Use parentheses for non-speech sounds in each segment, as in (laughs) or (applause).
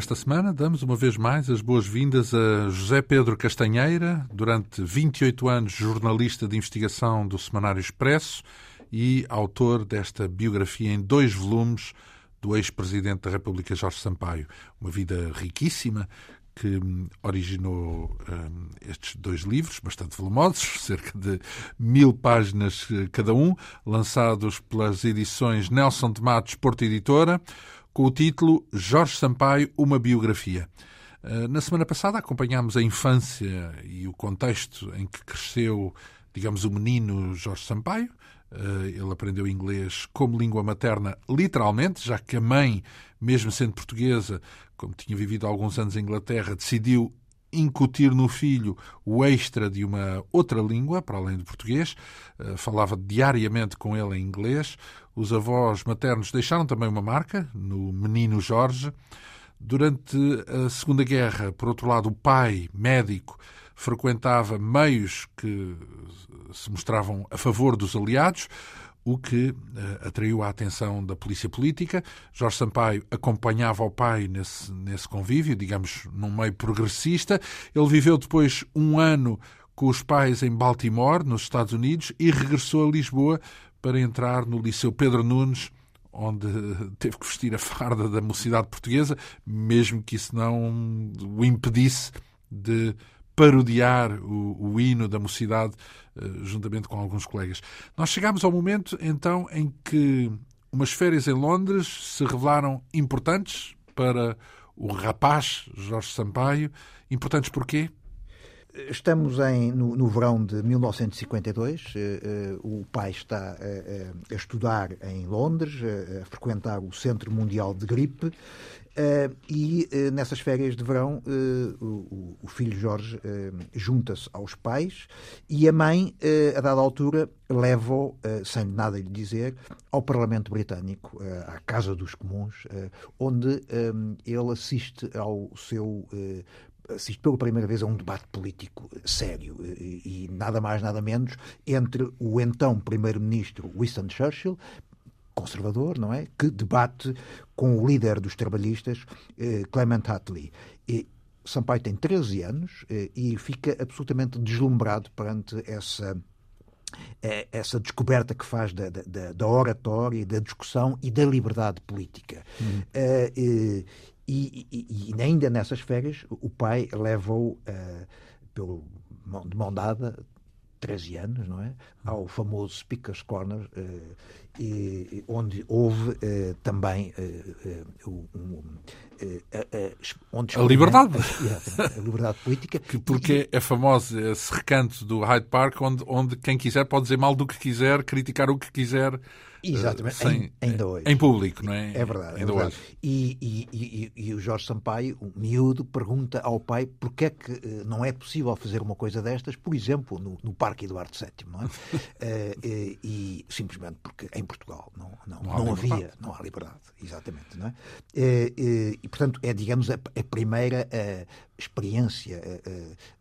Esta semana damos uma vez mais as boas-vindas a José Pedro Castanheira, durante 28 anos jornalista de investigação do Semanário Expresso e autor desta biografia em dois volumes do ex-presidente da República Jorge Sampaio. Uma vida riquíssima que originou um, estes dois livros, bastante volumosos, (laughs) cerca de mil páginas eh, cada um, lançados pelas edições Nelson de Matos Porto Editora com o título Jorge Sampaio, uma biografia. Eh, na semana passada acompanhámos a infância e o contexto em que cresceu, digamos, o menino Jorge Sampaio. Eh, ele aprendeu inglês como língua materna, literalmente, já que a mãe, mesmo sendo portuguesa, como tinha vivido alguns anos em Inglaterra, decidiu incutir no filho o extra de uma outra língua, para além do português. Eh, falava diariamente com ele em inglês. Os avós maternos deixaram também uma marca no menino Jorge. Durante a Segunda Guerra, por outro lado, o pai, médico, frequentava meios que se mostravam a favor dos aliados o que uh, atraiu a atenção da polícia política. Jorge Sampaio acompanhava o pai nesse, nesse convívio, digamos, num meio progressista. Ele viveu depois um ano com os pais em Baltimore, nos Estados Unidos, e regressou a Lisboa para entrar no Liceu Pedro Nunes, onde teve que vestir a farda da mocidade portuguesa, mesmo que isso não o impedisse de parodiar o, o hino da mocidade eh, juntamente com alguns colegas. Nós chegámos ao momento, então, em que umas férias em Londres se revelaram importantes para o rapaz Jorge Sampaio. Importantes porquê? Estamos em, no, no, verão de 1952. Uh, uh, o pai está a estudar em Londres, a frequentar o Centro Mundial de Gripe. E nessas férias de verão, o, o, filho Jorge junta-se aos pais e a mãe, a dada altura, leva-o, sem nada lhe dizer, ao Parlamento Britânico, à Casa dos Comuns, onde ele assiste ao seu assiste pela primeira vez a um debate político sério e nada mais, nada menos entre o então primeiro-ministro Winston Churchill, conservador, não é? Que debate com o líder dos trabalhistas, eh, Clement Attlee. E Sampaio tem 13 anos eh, e fica absolutamente deslumbrado perante essa eh, essa descoberta que faz da, da, da oratória, da discussão e da liberdade política. Uh, e, e, e, ainda nessas férias, o pai leva-o pelo, de mão dada, 13 anos, não é? Ao famoso Speaker's Corner, uh, e, onde houve uh, também um, onde a liberdade. A, liberdade política. Que porque é famoso esse recanto do Hyde Park, onde, onde quem quiser pode dizer mal do que quiser, criticar o que quiser Exatamente, sem, ainda hoje. Em público, não é? É verdade. Ainda é verdade. Hoje. E, e, e, e, o Jorge Sampaio, o miúdo, pergunta ao pai porque é que não é possível fazer uma coisa destas, por exemplo, no, no Parque Eduardo VII, não é? (laughs) e, e, simplesmente porque em Portugal não, não, não, não havia, não há liberdade, exatamente, não é? E, portanto, é, digamos, a, a primeira experiência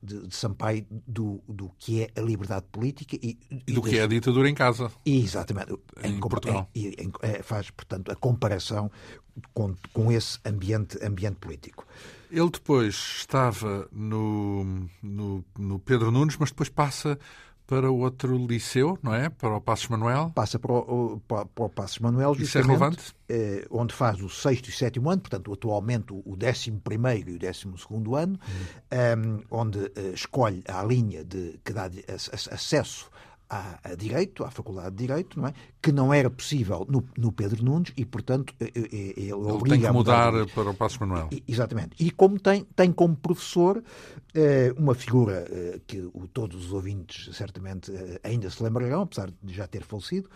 de, de Sampaio do, do que é a liberdade política e, e do das... que é a ditadura em casa. Exatamente. Em, em Portugal. Em, em, é, faz, portanto, a comparação com, com esse ambiente, ambiente político. Ele depois estava no, no, no Pedro Nunes, mas depois passa para outro liceu, não é? Para o Passos Manuel. Passa para o, para, para o Passos Manuel, Isso é relevante? Eh, onde faz o sexto e sétimo ano, portanto, atualmente o décimo primeiro e o décimo segundo ano, hum. um, ehm, onde uh, escolhe a linha de, que dá acesso a, a, direito, à Faculdade de Direito, não é? Que não era possível no, no Pedro Nunes e, portanto, ele, ele, ele tem que mudar, mudar para o Passos Manuel. Exatamente. E como tem, tem como professor eh, uma figura eh, que o, todos os ouvintes certamente eh, ainda se lembrarão, apesar de já ter falecido,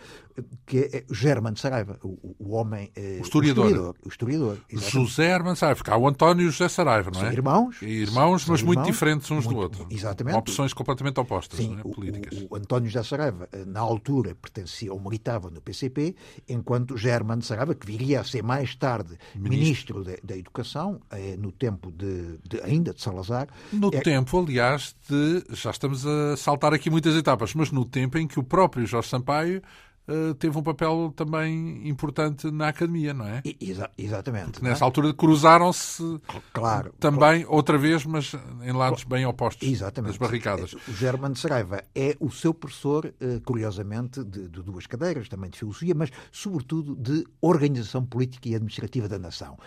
que é Germano Saraiva, o, o homem... o historiador. O historiador. O historiador José Hermano Saraiva, há o António e o José Saraiva, não é? São irmãos. E irmãos, mas muito diferentes uns muito, do outro. Exatamente. Opções completamente opostas, Sim, é? políticas. O, o António José Saraiva, na altura, pertencia ou militava no PCP, enquanto Germano Saraiva, que viria a ser mais tarde ministro, ministro da, Educação, eh, no tempo de, de, ainda de Salazar. No é... tempo, aliás, de. Já estamos a saltar aqui muitas etapas, mas no tempo em que o próprio Jorge Sampaio uh, teve um papel também importante na academia, não é? Exa exatamente. Porque nessa é? altura cruzaram-se claro, também, claro. outra vez, mas em lados bem opostos exatamente. das barricadas. O Germano Saraiva é o seu professor, uh, curiosamente, de, de, duas cadeiras, também de filosofia, mas sobretudo de organização política e administrativa da nação.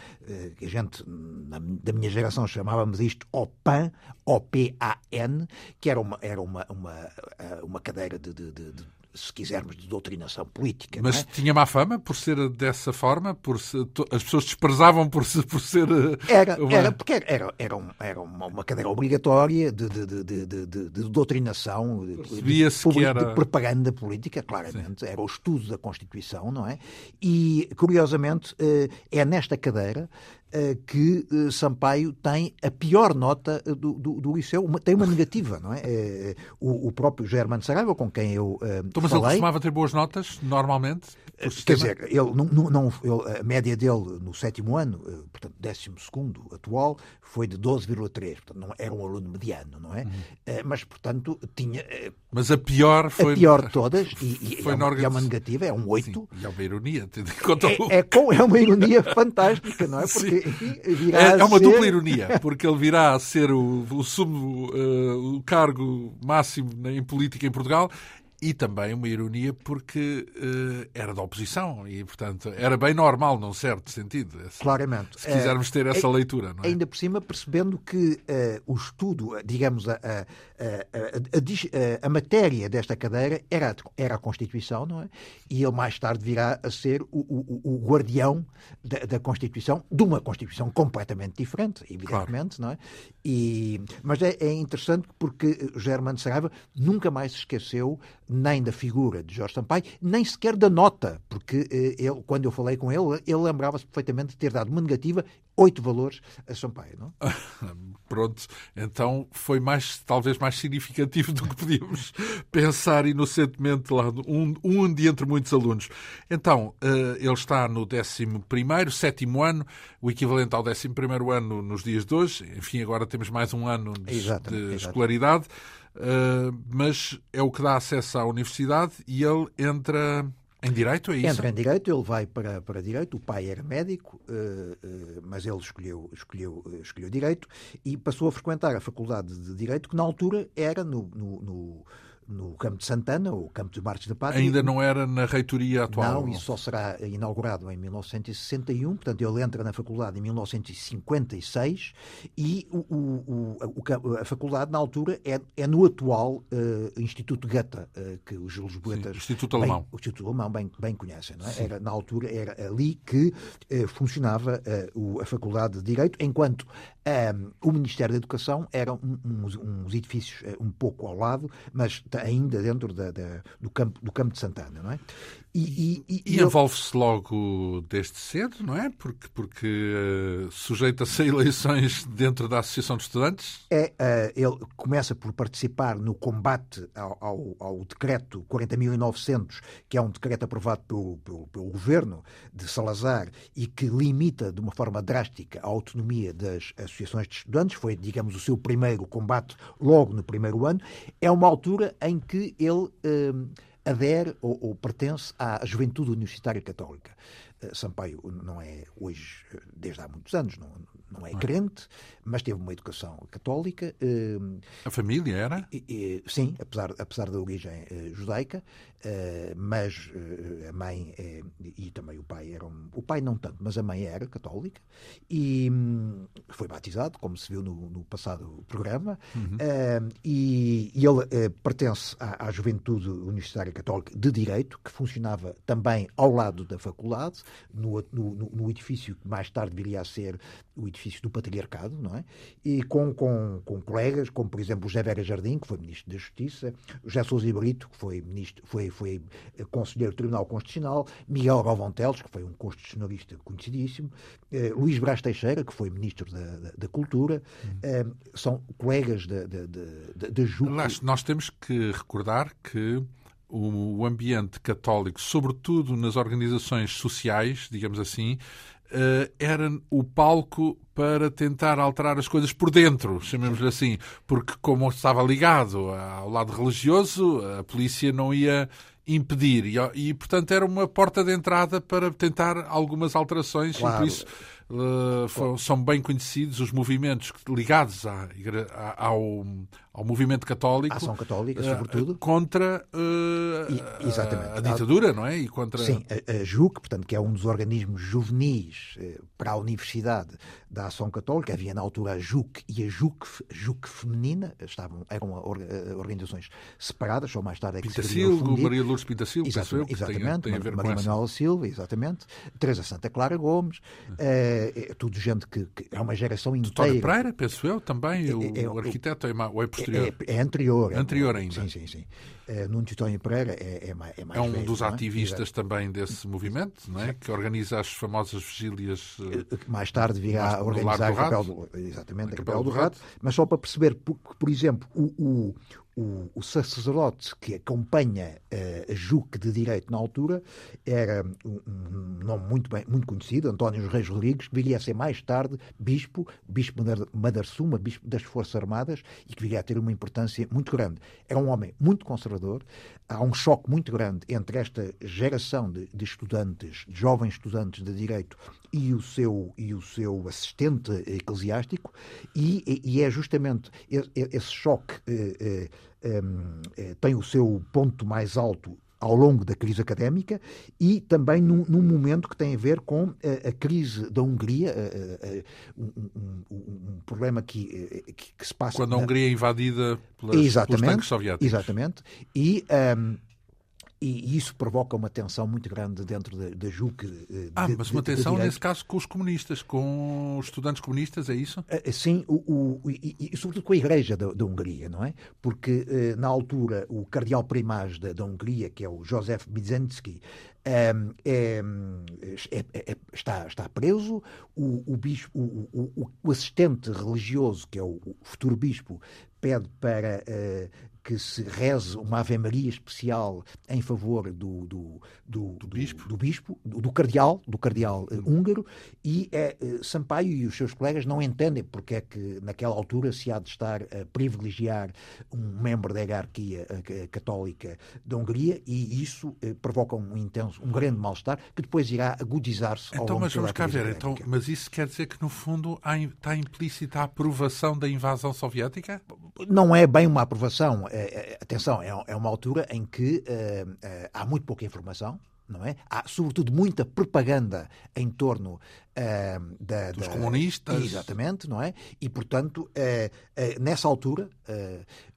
A gente, na, da minha geração, chamávamos isto OPAN, O-P-A-N, que era uma, era uma, uma, uma cadeira de, de, de se quisermos, de doutrinação política. Mas é? tinha má fama por ser dessa forma? Por se, as pessoas desprezavam por, por ser. Eh, era, uma... era porque era, era, um, era uma, uma, cadeira obrigatória de, de, de, de, de doutrinação, era... de propaganda política, claramente. Sim. Era o estudo da Constituição, não é? E, curiosamente, eh, é nesta cadeira que eh, Sampaio tem a pior nota eh, do, do, do Liceu, uma, tem uma negativa, não é? O, o próprio Germano Saraiva, com quem eu uh, então, mas falei... ele costumava ter boas notas, normalmente? Quer dizer, ele, não, não, ele, a média dele no sétimo ano, portanto, décimo segundo atual, foi de 12,3. Portanto, não era um aluno mediano, não é? Uhum. Mas, portanto, tinha... Mas a pior foi... A pior de todas, e, foi e é, uma, é uma negativa, é um 8. Sim, e é uma ironia, tendo em conta... É, é, é uma ironia fantástica, não é? (laughs) Porque é, é, uma ser... dupla ironia, porque ele virá a ser o, o, sumo, uh, o cargo máximo em política em Portugal e também uma ironia porque uh, era da oposição e, portanto, era bem normal, num certo sentido. Claramente. Se quisermos ter essa leitura. Não é? Ainda por cima, percebendo que uh, o estudo, digamos, a, a, a, a, matéria desta cadeira era, era a Constituição, não é? E ele mais tarde virá a ser o, o, o guardião da, da, Constituição, de uma Constituição completamente diferente, evidentemente, claro. não é? E, mas é, é interessante porque Germano Saraiva nunca mais se esqueceu nem da figura de Jorge Sampaio, nem sequer da nota, porque eh, ele, quando eu falei com ele, ele lembrava-se perfeitamente de ter dado uma negativa, oito valores a Sampaio. Não? (laughs) Pronto, então foi mais, talvez mais significativo do que podíamos (laughs) pensar inocentemente lá, um, um de entre muitos alunos. Então, uh, ele está no 11 primeiro, sétimo ano, o equivalente ao 11 primeiro ano nos dias de hoje, enfim, agora temos mais um ano de, de escolaridade. Uh, mas é o que dá acesso à universidade e ele entra em Direito, é isso? Entra em Direito, ele vai para, para Direito, o pai era médico, uh, uh, mas ele escolheu, escolheu, escolheu Direito e passou a frequentar a Faculdade de Direito, que na altura era no, no, no no Campo de Santana, o Campo dos Martes da Pátria. Ainda não era na reitoria atual? Não, isso só será inaugurado em 1961, portanto ele entra na faculdade em 1956 e o, o, o, a faculdade na altura é, é no atual uh, Instituto Goethe, uh, que os lisboetas... Sim, Instituto Alemão. Bem, o Instituto Alemão bem, bem conhecem, não é? Era, na altura era ali que uh, funcionava a faculdade de Direito, enquanto o Ministério da Educação era um, uns, uns edifícios um pouco ao lado, mas ainda dentro da, da, do, campo, do campo de Santana, não é? E, e, e, e envolve-se logo desde cedo, não é? Porque, porque uh, sujeita-se a eleições dentro da Associação de Estudantes? É, uh, ele começa por participar no combate ao, ao, ao decreto 40.900, que é um decreto aprovado pelo, pelo, pelo, governo de Salazar e que limita de uma forma drástica a autonomia das associações de estudantes. Foi, digamos, o seu primeiro combate logo no primeiro ano. É uma altura em que ele. Uh, adere ou, ou, pertence à juventude universitária católica. Uh, Sampaio não é hoje, desde há muitos anos, não, não é crente, mas teve uma educação católica. Uh, a família era? sim, apesar, apesar da origem judaica, mas a mãe e também o pai eram. O pai não tanto, mas a mãe era católica e um, foi batizado, como se viu no, no passado programa, uhum. e, e, ele pertence à, à juventude universitária católica de Direito, que funcionava também ao lado da faculdade, no, no, no edifício que mais tarde viria a ser o edifício do Patriarcado, não é? E com, com, com colegas, como por exemplo o José Vera Jardim, que foi Ministro da Justiça, o José Sousa Brito, que foi, ministro, foi, foi eh, Conselheiro do Tribunal Constitucional, Miguel Galvão Teles, que foi um constitucionalista conhecidíssimo, eh, Luís Brás Teixeira, que foi Ministro da, da, da Cultura, uhum. eh, são colegas da, da, da, da JUC. Nós temos que recordar que o ambiente católico, sobretudo nas organizações sociais, digamos assim, era o palco para tentar alterar as coisas por dentro, chamemos-lhe assim, porque como estava ligado ao lado religioso, a polícia não ia impedir. E, e, portanto, era uma porta de entrada para tentar algumas alterações claro. e por isso uh, foram, são bem conhecidos os movimentos ligados à, ao, ao movimento católico. Ação católica, sobretudo. Uh, contra uh, e, a, a, ditadura, não é? E contra... Sim, a, a JUC, portanto, que é um dos organismos juvenis para a Universidade da Ação Católica. Havia na altura a JUC e a JUC, JUC feminina, estavam, eram organizações separadas, só mais tarde é que Pintacilgo, se Maria Lourdes Pintacilgo, exatamente, eu, exatamente tem, tem a ver Maria Manuela Silva, exatamente, Teresa Santa Clara Gomes, é, é, tudo gente que, que, é uma geração inteira. Vitória Pereira, penso eu, também, é, o, é, o arquiteto é, é posterior? É, é anterior. Anterior ainda. Sim, sim, sim. Uh, Nuno Titónio Pereira é, é, mais, é mais É um velho, dos ativistas também desse movimento, não é? Que organiza as famosas vigílias. Uh, mais tarde virá a organizar a Capela do, exatamente, a Capela do, Rato. Mas só para perceber, por, por exemplo, o, o o, o sacerdote que acompanha uh, a JUC de Direito na altura era um, um, nome muito, bem, muito conhecido, António Reis Rodrigues, que viria a ser mais tarde bispo, bispo Madarsuma, bispo das Forças Armadas, e que viria a ter uma importância muito grande. Era um homem muito conservador, há um choque muito grande entre esta geração de, de estudantes, de jovens estudantes de Direito, e o seu, e o seu assistente eclesiástico, e, e é justamente esse choque eh, eh, eh, tem o seu ponto mais alto ao longo da crise académica e também num, num momento que tem a ver com a, a crise da Hungria, a, a, um, um, um, problema que, que, que, se passa... Quando a Hungria é invadida pelas, pelos tanques soviéticos. Exatamente. E... Um, e isso provoca uma tensão muito grande dentro da, da JUC. De, ah, mas uma tensão nesse caso com os comunistas, com os estudantes comunistas, é isso? Ah, ah, sim, o, o e, e, sobretudo com a Igreja da, da Hungria, não é? Porque eh, na altura o cardeal primaz da, da Hungria, que é o Josef Bizensky, é, é, é, está, está preso, o, o, bispo, o, o, assistente religioso, que é o, futuro bispo, pede para uh, que se reze uma Ave Maria especial em favor do, do, do, do bispo, do, bispo do, cardeal, do cardeal uh, húngaro, e uh, Sampaio e os seus colegas não entendem porque é que naquela altura se há de estar a privilegiar um membro da hierarquia católica da Hungria, e isso provoca um intenso, um grande mal-estar que depois irá agudizar-se ao então, longo mas vamos cá ver, então, mas isso quer dizer que no fundo há, está implícita a aprovação da invasão soviética? Não é bem uma aprovação atenção, é, é, uma altura em que uh, uh, há muito pouca informação, não é? Há, sobretudo, muita propaganda em torno uh, da, dos da, comunistas. Exatamente, não é? E, portanto, nessa altura,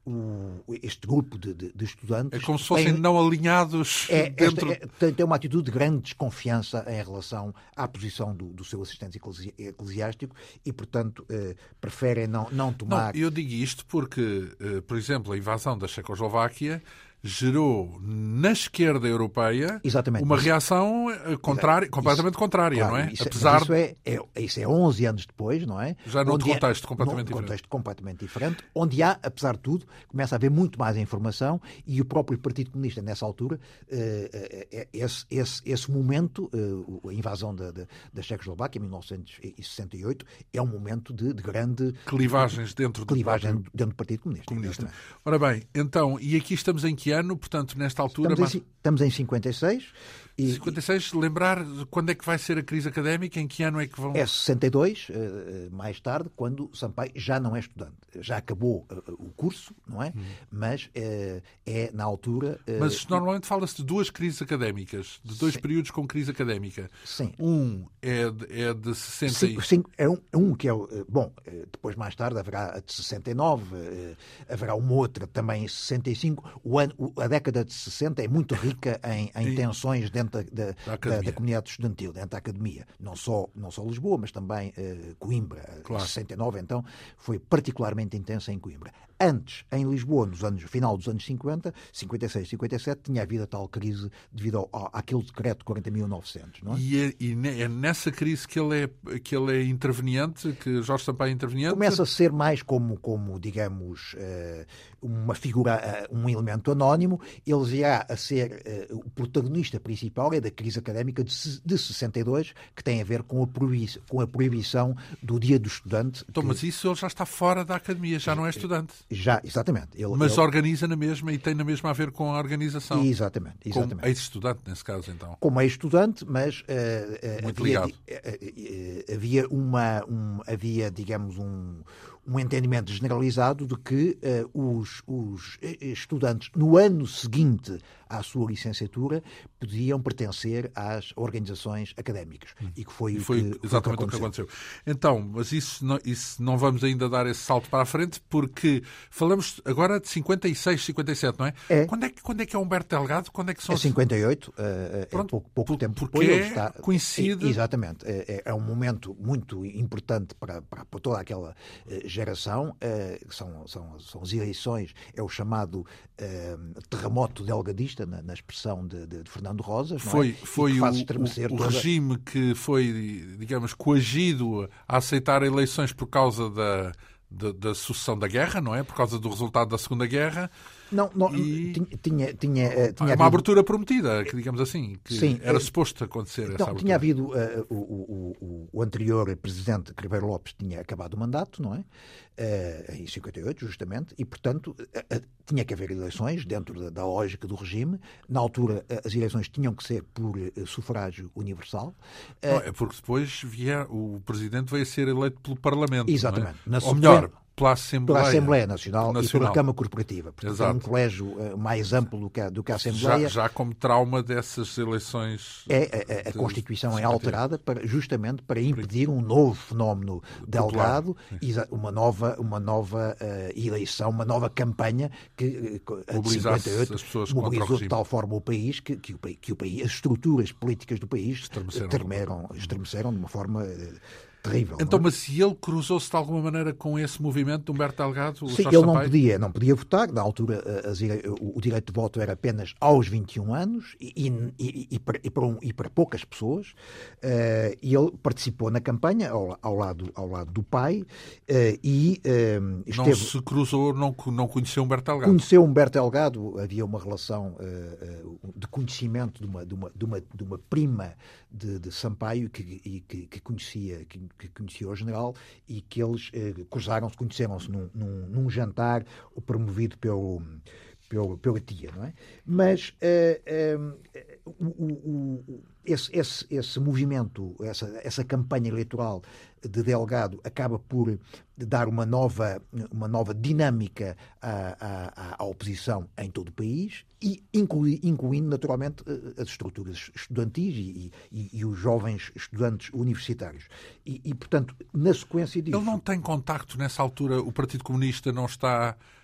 o, este grupo de, de, de, estudantes. É como se fossem tem, não alinhados é, dentro. Esta, é, tem, tem, uma atitude de grande desconfiança em relação à posição do, do seu assistente eclesi, eclesiástico e, portanto, eh, preferem não, não tomar. Não, eu digo isto porque, eh, por exemplo, a invasão da Checoslováquia gerou na esquerda europeia Exatamente. uma reação eh, contrária, completamente contrária, claro, não é? Isso, Apesar isso é, é, isso é 11 anos depois, não é? Já num contexto é, completamente num diferente. contexto completamente diferente, onde há, apesar de tudo, começa a haver muito mais informação e o próprio Partido Comunista, nessa altura, eh, eh, esse, esse, esse momento, a invasão da, da, da Checoslováquia, em 1968, é um momento de, de grande... Clivagens dentro do, clivagem dentro do Partido Comunista. comunista. Ora bem, então, e aqui estamos em que ano, portanto, nesta altura. Estamos, em, estamos em 56 e, 56, lembrar quando é que vai ser a crise académica, em que ano é que vão. É 62, eh, eh, mais tarde, quando Sampaio já não é estudante. Já acabou eh, o curso, não é? Hum. Mas é, é na altura. Mas normalmente fala-se de duas crises académicas, de dois sim. períodos com crise académica. Sim. Um é de, é de 60. Sim, sim, é um, um que é. Bom, depois mais tarde haverá a de 69, haverá uma outra também em 65. O ano, a década de 60 é muito rica em, em tensões dentro dentro da, da, da, da, comunidade estudantil, dentro da academia. Não só, não só Lisboa, mas também uh, Coimbra. Claro. Em 69, então, foi particularmente intensa em Coimbra. Antes, em Lisboa, nos anos, final dos anos 50, 56, 57, tinha havido a tal crise devido ao, àquele decreto 40.900, não é? E, é, e é nessa crise que ele é, que ele é interveniente, que Jorge Sampaio é interveniente? Começa a ser mais como, como digamos, eh, uma figura, eh, um elemento anónimo, ele virá a ser uh, o protagonista principal é da crise académica de, de 62, que tem a ver com a, proibição, com a proibição do Dia do Estudante. Então, que... mas isso ele já está fora da academia, já não é estudante. Já, exatamente. Ele, mas ele... organiza na mesma e tem na mesma a ver com a organização. Exatamente. exatamente. Como ex-estudante, nesse caso, então. Como ex-estudante, mas uh, Muito havia, ligado. havia uma, um, havia, digamos, um, um entendimento generalizado de que uh, os, os, estudantes, no ano seguinte à sua licenciatura, podiam pertencer às organizações académicas. Hum. E que foi, e foi, que, exatamente o que aconteceu. Então, mas isso não, isso não vamos ainda dar esse salto para a frente, porque falamos agora de 56, 57, não é? é. Quando, é que, quando é que é Humberto Delgado? Quando é que são é 58, uh, é pouco, pouco tempo porque depois. É está, coincide... É, exatamente. É, é, um momento muito importante para, para, para toda aquela uh, geração. São, são, são as eleições, é o chamado terremoto delgadista, na, na expressão de, de, de, Fernando Rosas. Foi, é? foi o, o, o toda... regime que foi, digamos, coagido a aceitar eleições por causa da, da, da sucessão da guerra, não é? Por causa do resultado da Segunda Guerra. Não, não e... tinha, tinha, eh, tinha, uma havido... abertura prometida, que digamos assim, que Sim, era uh, suposto acontecer então, essa Tinha havido uh, o, o, o, anterior presidente, Ribeiro Lopes, tinha acabado o mandato, não é? Uh, em 58, justamente, e, portanto, tinha que haver eleições dentro da, da, lógica do regime. Na altura, as eleições tinham que ser por sufrágio universal. Não, é porque depois via, o presidente veio a ser eleito pelo Parlamento. Exatamente. É? Ou melhor, pela Assembleia, pela Assembleia Nacional, Nacional, e pela Câmara Corporativa. Portanto, Exato. é um colégio uh, mais amplo do que a, do que a Assembleia. Já, já como trauma dessas eleições. É, a, a, a Constituição é alterada para, justamente para impedir um novo fenómeno delgado, uma nova, uma nova uh, eleição, uma nova campanha que uh, mobilizasse 58 as pessoas mobilizou de tal forma o país que, que, o, que o país, as estruturas políticas do país estremeceram, estremeceram de uma forma terrível. Então, é? mas se ele cruzou-se de alguma maneira com esse movimento de Humberto Delgado? Sim, ele não podia, não podia votar. Na altura, as, o direito de voto era apenas aos 21 anos e, e, e, para, e para, um, para poucas pessoas. Uh, e ele participou na campanha ao, ao, lado, ao lado do pai uh, e uh, esteve... Não se cruzou, não, não conheceu Humberto Delgado? Conheceu Humberto Delgado, havia uma relação de conhecimento de uma, de uma, de uma, de uma prima de, de Sampaio que, que, que conhecia, que, que conhecia o general e que eles eh, cruzaram-se, conheceram-se num, num, num, jantar promovido pelo, pelo, pela tia, não é? Mas eh, eh, o, o, esse, esse, esse movimento, essa, essa campanha eleitoral de Delgado acaba por dar uma nova, uma nova dinâmica à, à, à oposição em todo o país e inclui, incluindo naturalmente as estruturas estudantis e, e, e os jovens estudantes universitários. E, e, portanto, na sequência disso... Ele não tem contacto nessa altura, o Partido Comunista não está eh,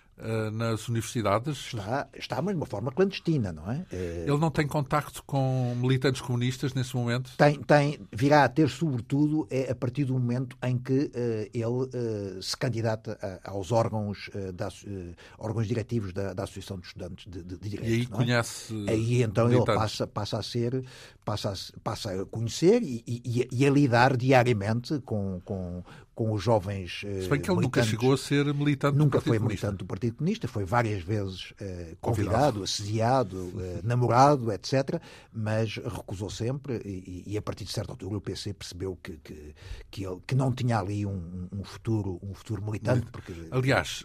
nas universidades? Está, está, mas de uma forma clandestina, não é? Eh, ele não tem contacto com militantes comunistas nesse momento? Tem, tem virá a ter, sobretudo, é a partir do momento em que uh, ele uh, se candidata a, aos órgãos, uh, da, órgãos diretivos da, da, Associação de Estudantes de, de, Direito. E aí conhece. Aí então militantes. ele passa, passa a ser, passa a, passa a conhecer e, e, e a lidar diariamente com, com, com os jovens uh, Se bem que ele nunca chegou a ser militante Nunca do foi militante do Partido Comunista, foi várias vezes uh, convidado, assediado, uh, namorado, etc., mas recusou sempre e, e, a partir de certa altura o PC percebeu que, que, que, ele, que não tinha ali um, um futuro, um futuro militante. Porque... Aliás,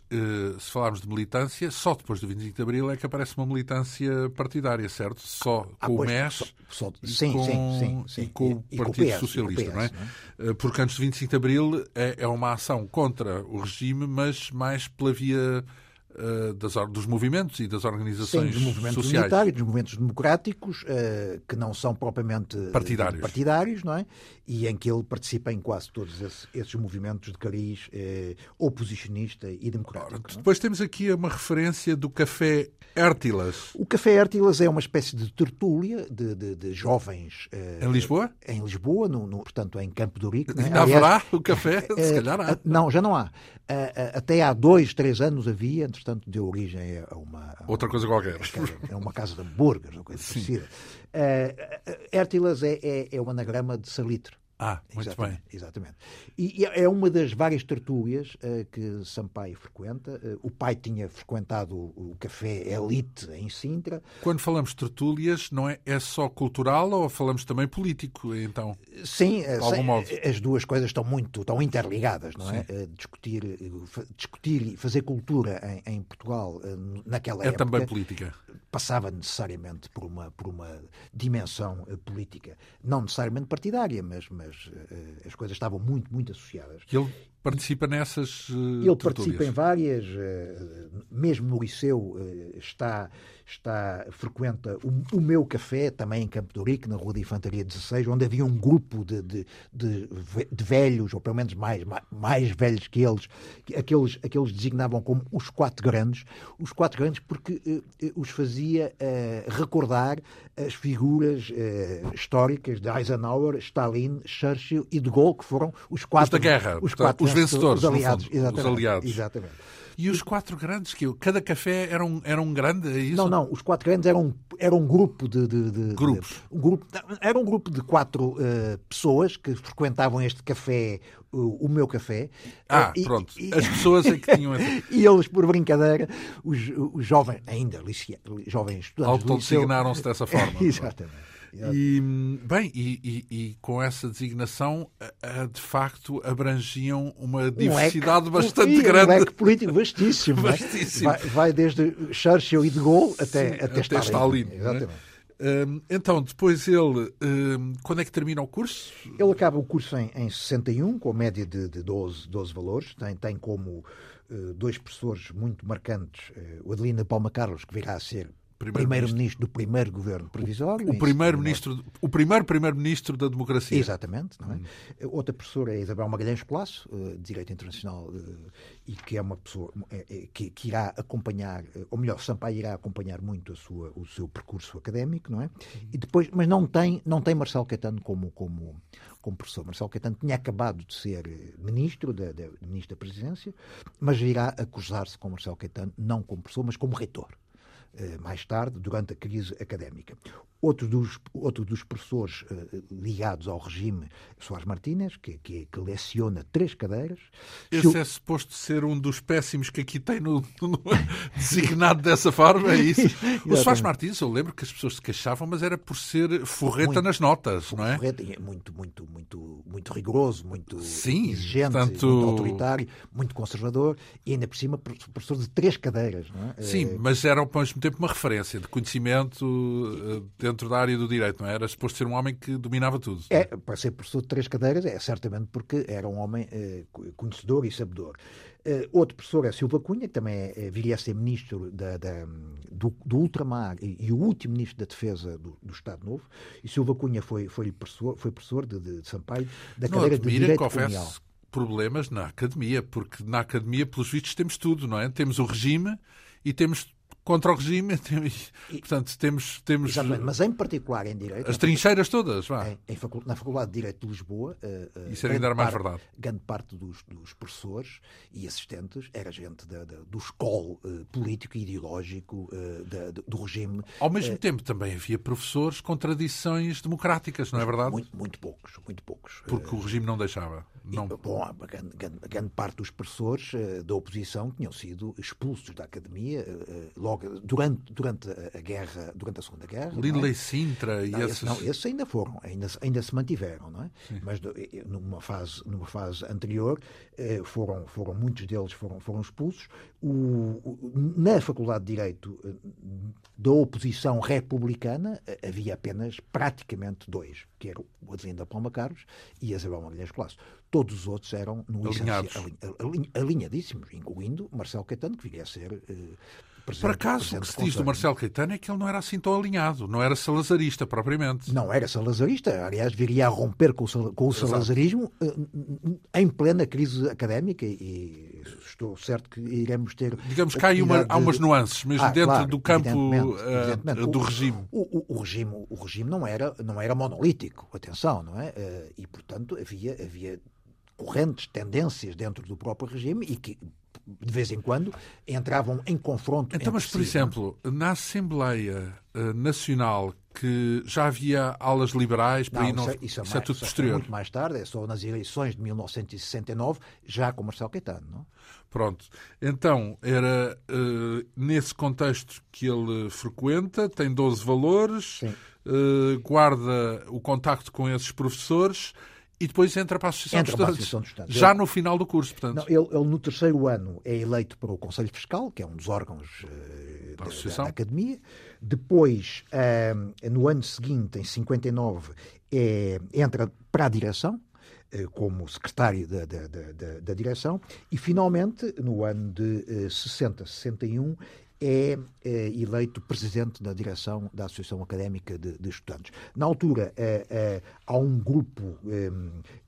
se falarmos de militância, só depois do 25 de Abril é que aparece uma militância partidária, certo? Só ah, com pois, o MES só, só, sim, com, sim, sim, e com e, o Partido PS, Socialista, PS, não, é? não é? Porque antes do 25 de Abril é, é uma ação contra o regime, mas mais pela via das, dos movimentos e das organizações Sim, dos movimentos sociais. dos movimentos democráticos, uh, que não são propriamente partidários. partidários, não é? E em que ele participa em quase todos esses, esses movimentos de cariz uh, oposicionista e democrático. Ora, é? depois temos aqui uma referência do Café Hértilas. O Café Hértilas é uma espécie de tertúlia de, de, de jovens. em Lisboa? Em Lisboa, no, no, portanto, em Campo do Rico. Não é? haverá o café? (laughs) Se calhar há. Não, já não há. Até há dois, três anos havia, entretanto deu origem a uma... Outra coisa qualquer. É uma casa de hambúrgueres, uma coisa Sim. parecida. Uh, Hértilas é, é, é o anagrama de salitre. Ah, muito exatamente, bem. Exatamente. E é uma das várias tertúlias uh, que Sampaio frequenta. Uh, o pai tinha frequentado o, o, café Elite em Sintra. Quando falamos tertúlias, não é, é só cultural ou falamos também político, então? Sim, uh, as duas coisas estão muito estão interligadas, não é? discutir, discutir e fazer cultura em, em Portugal naquela é época. É também política. Passava necessariamente por uma, por uma dimensão política. Não necessariamente partidária, mas, mas mas uh, as coisas estavam muito, muito associadas. Ele participa nessas uh, Ele tertúlias. participa em várias, uh, mesmo no liceu está está, frequenta o, o, meu café, também em Campo de Ourique, na Rua de Infantaria 16, onde havia um grupo de, de, de, de velhos, ou pelo menos mais, mais, mais, velhos que eles, aqueles, aqueles designavam como os quatro grandes, os quatro grandes porque os fazia recordar as figuras históricas de Eisenhower, Stalin, Churchill e de Gaulle, que foram os quatro... Os da guerra, os, quatro, os vencedores, os aliados. Fundo, exatamente, os aliados. Exatamente. E os quatro grandes, que cada café era um, era um grande, é isso? Não, não, os quatro grandes eram, eram um grupo de... de, de Grupos? De, um grupo, era um grupo de quatro uh, pessoas que frequentavam este café, o, o meu café. Ah, uh, pronto. E, As pessoas é que tinham... (laughs) e eles, por brincadeira, os, os jovens, ainda licia, jovens estudantes Autodesignaram-se dessa forma. (laughs) Exatamente. E, bem, e, e, e, com essa designação, de facto, abrangiam uma diversidade um bastante grande. Um leque político vastíssimo. É? vastíssimo. Vai, vai, desde Churchill e de Gaulle até, Sim, até, até Stalin. Stalin Exatamente. Um, então, depois ele, um, quando é que termina o curso? Ele acaba o curso em, em 61, com média de, de 12, 12 valores. Tem, tem como uh, dois professores muito marcantes, uh, o Adelina Palma Carlos, que virá a ser primeiro-ministro do primeiro governo provisório. O primeiro-ministro, o primeiro primeiro-ministro da democracia. Exatamente. Não é? Hum. Outra professora é Isabel Magalhães Palacio, eh, de Direito Internacional, eh, e que é uma pessoa é, que, que, irá acompanhar, eh, ou melhor, Sampaio irá acompanhar muito a sua, o seu percurso académico, não é? E depois, mas não tem, não tem Marcelo Caetano como, como, como professor. Marcelo Caetano tinha acabado de ser ministro da, da, ministro da Presidência, mas irá acusar-se com Marcelo Caetano, não como professor, mas como reitor. Eh, mais tarde, durante a crise académica. Outro dos, outro dos professores uh, ligados ao regime, Soares Martínez, que, que, que, leciona três cadeiras. Esse Se é suposto ser um dos péssimos que aqui tem no, no (laughs) designado dessa forma, é isso? (laughs) o Soares Martínez, eu lembro que as pessoas se queixavam, mas era por ser forreta muito, nas notas, não é? Forreta, muito, muito, muito, muito rigoroso, muito Sim, exigente, tanto... muito autoritário, muito conservador e ainda por cima professor de três cadeiras. Não é? Sim, mas era ao mesmo tempo uma referência de conhecimento uh, dentro da área do direito, não é? Era suposto ser um homem que dominava tudo. É, para ser professor de três cadeiras, é certamente porque era um homem eh, conhecedor e sabedor. Uh, outro professor é Silva Cunha, que também é, viria a ser ministro da, da, do, do, ultramar e, e, o último ministro da Defesa do, do, Estado Novo. E Silva Cunha foi, foi professor, foi professor de, de, de Sampaio da não cadeira de Direito Colonial. problemas na academia, porque na academia, pelos vistos, temos tudo, não é? Temos o regime e temos contra o regime. (laughs) E, Portanto, temos. temos exatamente, mas em particular em Direito. As trincheiras todas, vá. Em, em facul, na Faculdade de Direito de Lisboa. Uh, Isso era ainda mais verdade. Grande parte dos, dos, professores e assistentes era gente da, da, do escol uh, político e ideológico da, do regime. Ao mesmo tempo, também havia professores com tradições democráticas, não é verdade? Muito, muito poucos, muito poucos. Porque o regime não deixava. Não... E, bom, a grande, grande, grande, parte dos professores da oposição tinham sido expulsos da academia logo logo durante, durante a guerra, durante a Segunda Guerra. Lindley é? Sintra e não, esses... Não, esses ainda foram, ainda, ainda se mantiveram, não é? Sim. Mas numa fase, numa fase anterior eh, foram, foram muitos deles foram, foram expulsos. O, o, na Faculdade de Direito da oposição republicana havia apenas praticamente dois, que eram o Adelinda Palma Carlos e a Isabel Magalhães Colasso. Todos os outros eram no Alinhados. alinhadíssimos, incluindo Marcelo Caetano, que viria a ser por acaso, o que se diz do Marcelo Caetano é que ele não era assim tão alinhado, não era salazarista propriamente. Não era salazarista, aliás, viria a romper com o, com o salazarismo eh, em plena crise académica e estou certo que iremos ter. Digamos que há, uma, há umas nuances, mesmo ah, dentro claro, do campo evidentemente, uh, evidentemente. do regime. O, o, o, regime. O regime não era, não era monolítico, atenção, não é? Uh, e, portanto, havia, havia correntes, tendências dentro do próprio regime e que de vez em quando, entravam em confronto. Então, mas, por si, exemplo, na Assembleia uh, Nacional que já havia alas liberais, para não, não, isso, é, isso, é, isso mais, é tudo isso posterior. É muito mais tarde, é só nas eleições de 1969, já com Marcelo Caetano. Não? Pronto. Então, era uh, nesse contexto que ele frequenta, tem 12 valores, uh, guarda o contacto com esses professores e depois entra para a Associação, entra de, Estudantes, Estudantes. Estudantes. Já ele, no final do curso, portanto. Não, ele, ele, no terceiro ano é eleito para o Conselho Fiscal, que é um dos órgãos uh, da, da, da, Academia. Depois, no ano seguinte, em 59, é, entra para a direção, como secretário da, da, da, da, direção, e finalmente, no ano de 60, 61, é, é eleito presidente da direção da Associação Académica de, de Estudantes. Na altura, é, é, há um grupo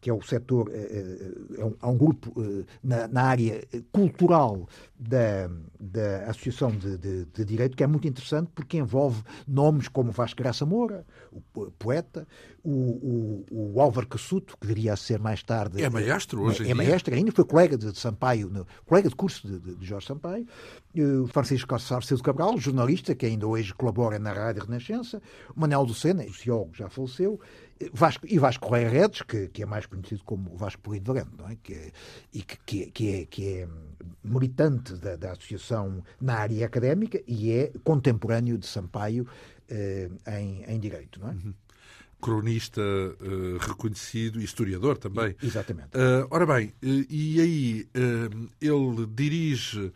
que é o setor, é, há um grupo na, na, área cultural da, da Associação de, de, de, Direito que é muito interessante porque envolve nomes como Vasco Graça Moura, o poeta, o, o, o Álvaro Cassuto, que viria a ser mais tarde... É maestro hoje É, é maestro ainda, foi colega de, de Sampaio, no, colega de curso de, de Jorge Sampaio, o Francisco Sarcedo Cabral, jornalista que ainda hoje colabora na Rádio Renascença, o Manel Lucena, sociólogo, já faleceu, Vasco, e Vasco Correia Redes, que, que, é mais conhecido como Vasco Polido Valente, não é? Que, e que, que, que, é, que é militante da, da associação na área académica e é contemporâneo de Sampaio eh, em, em Direito, não é? Uhum cronista uh, reconhecido e historiador também. Exatamente. Uh, ora bem, uh, e aí ele dirige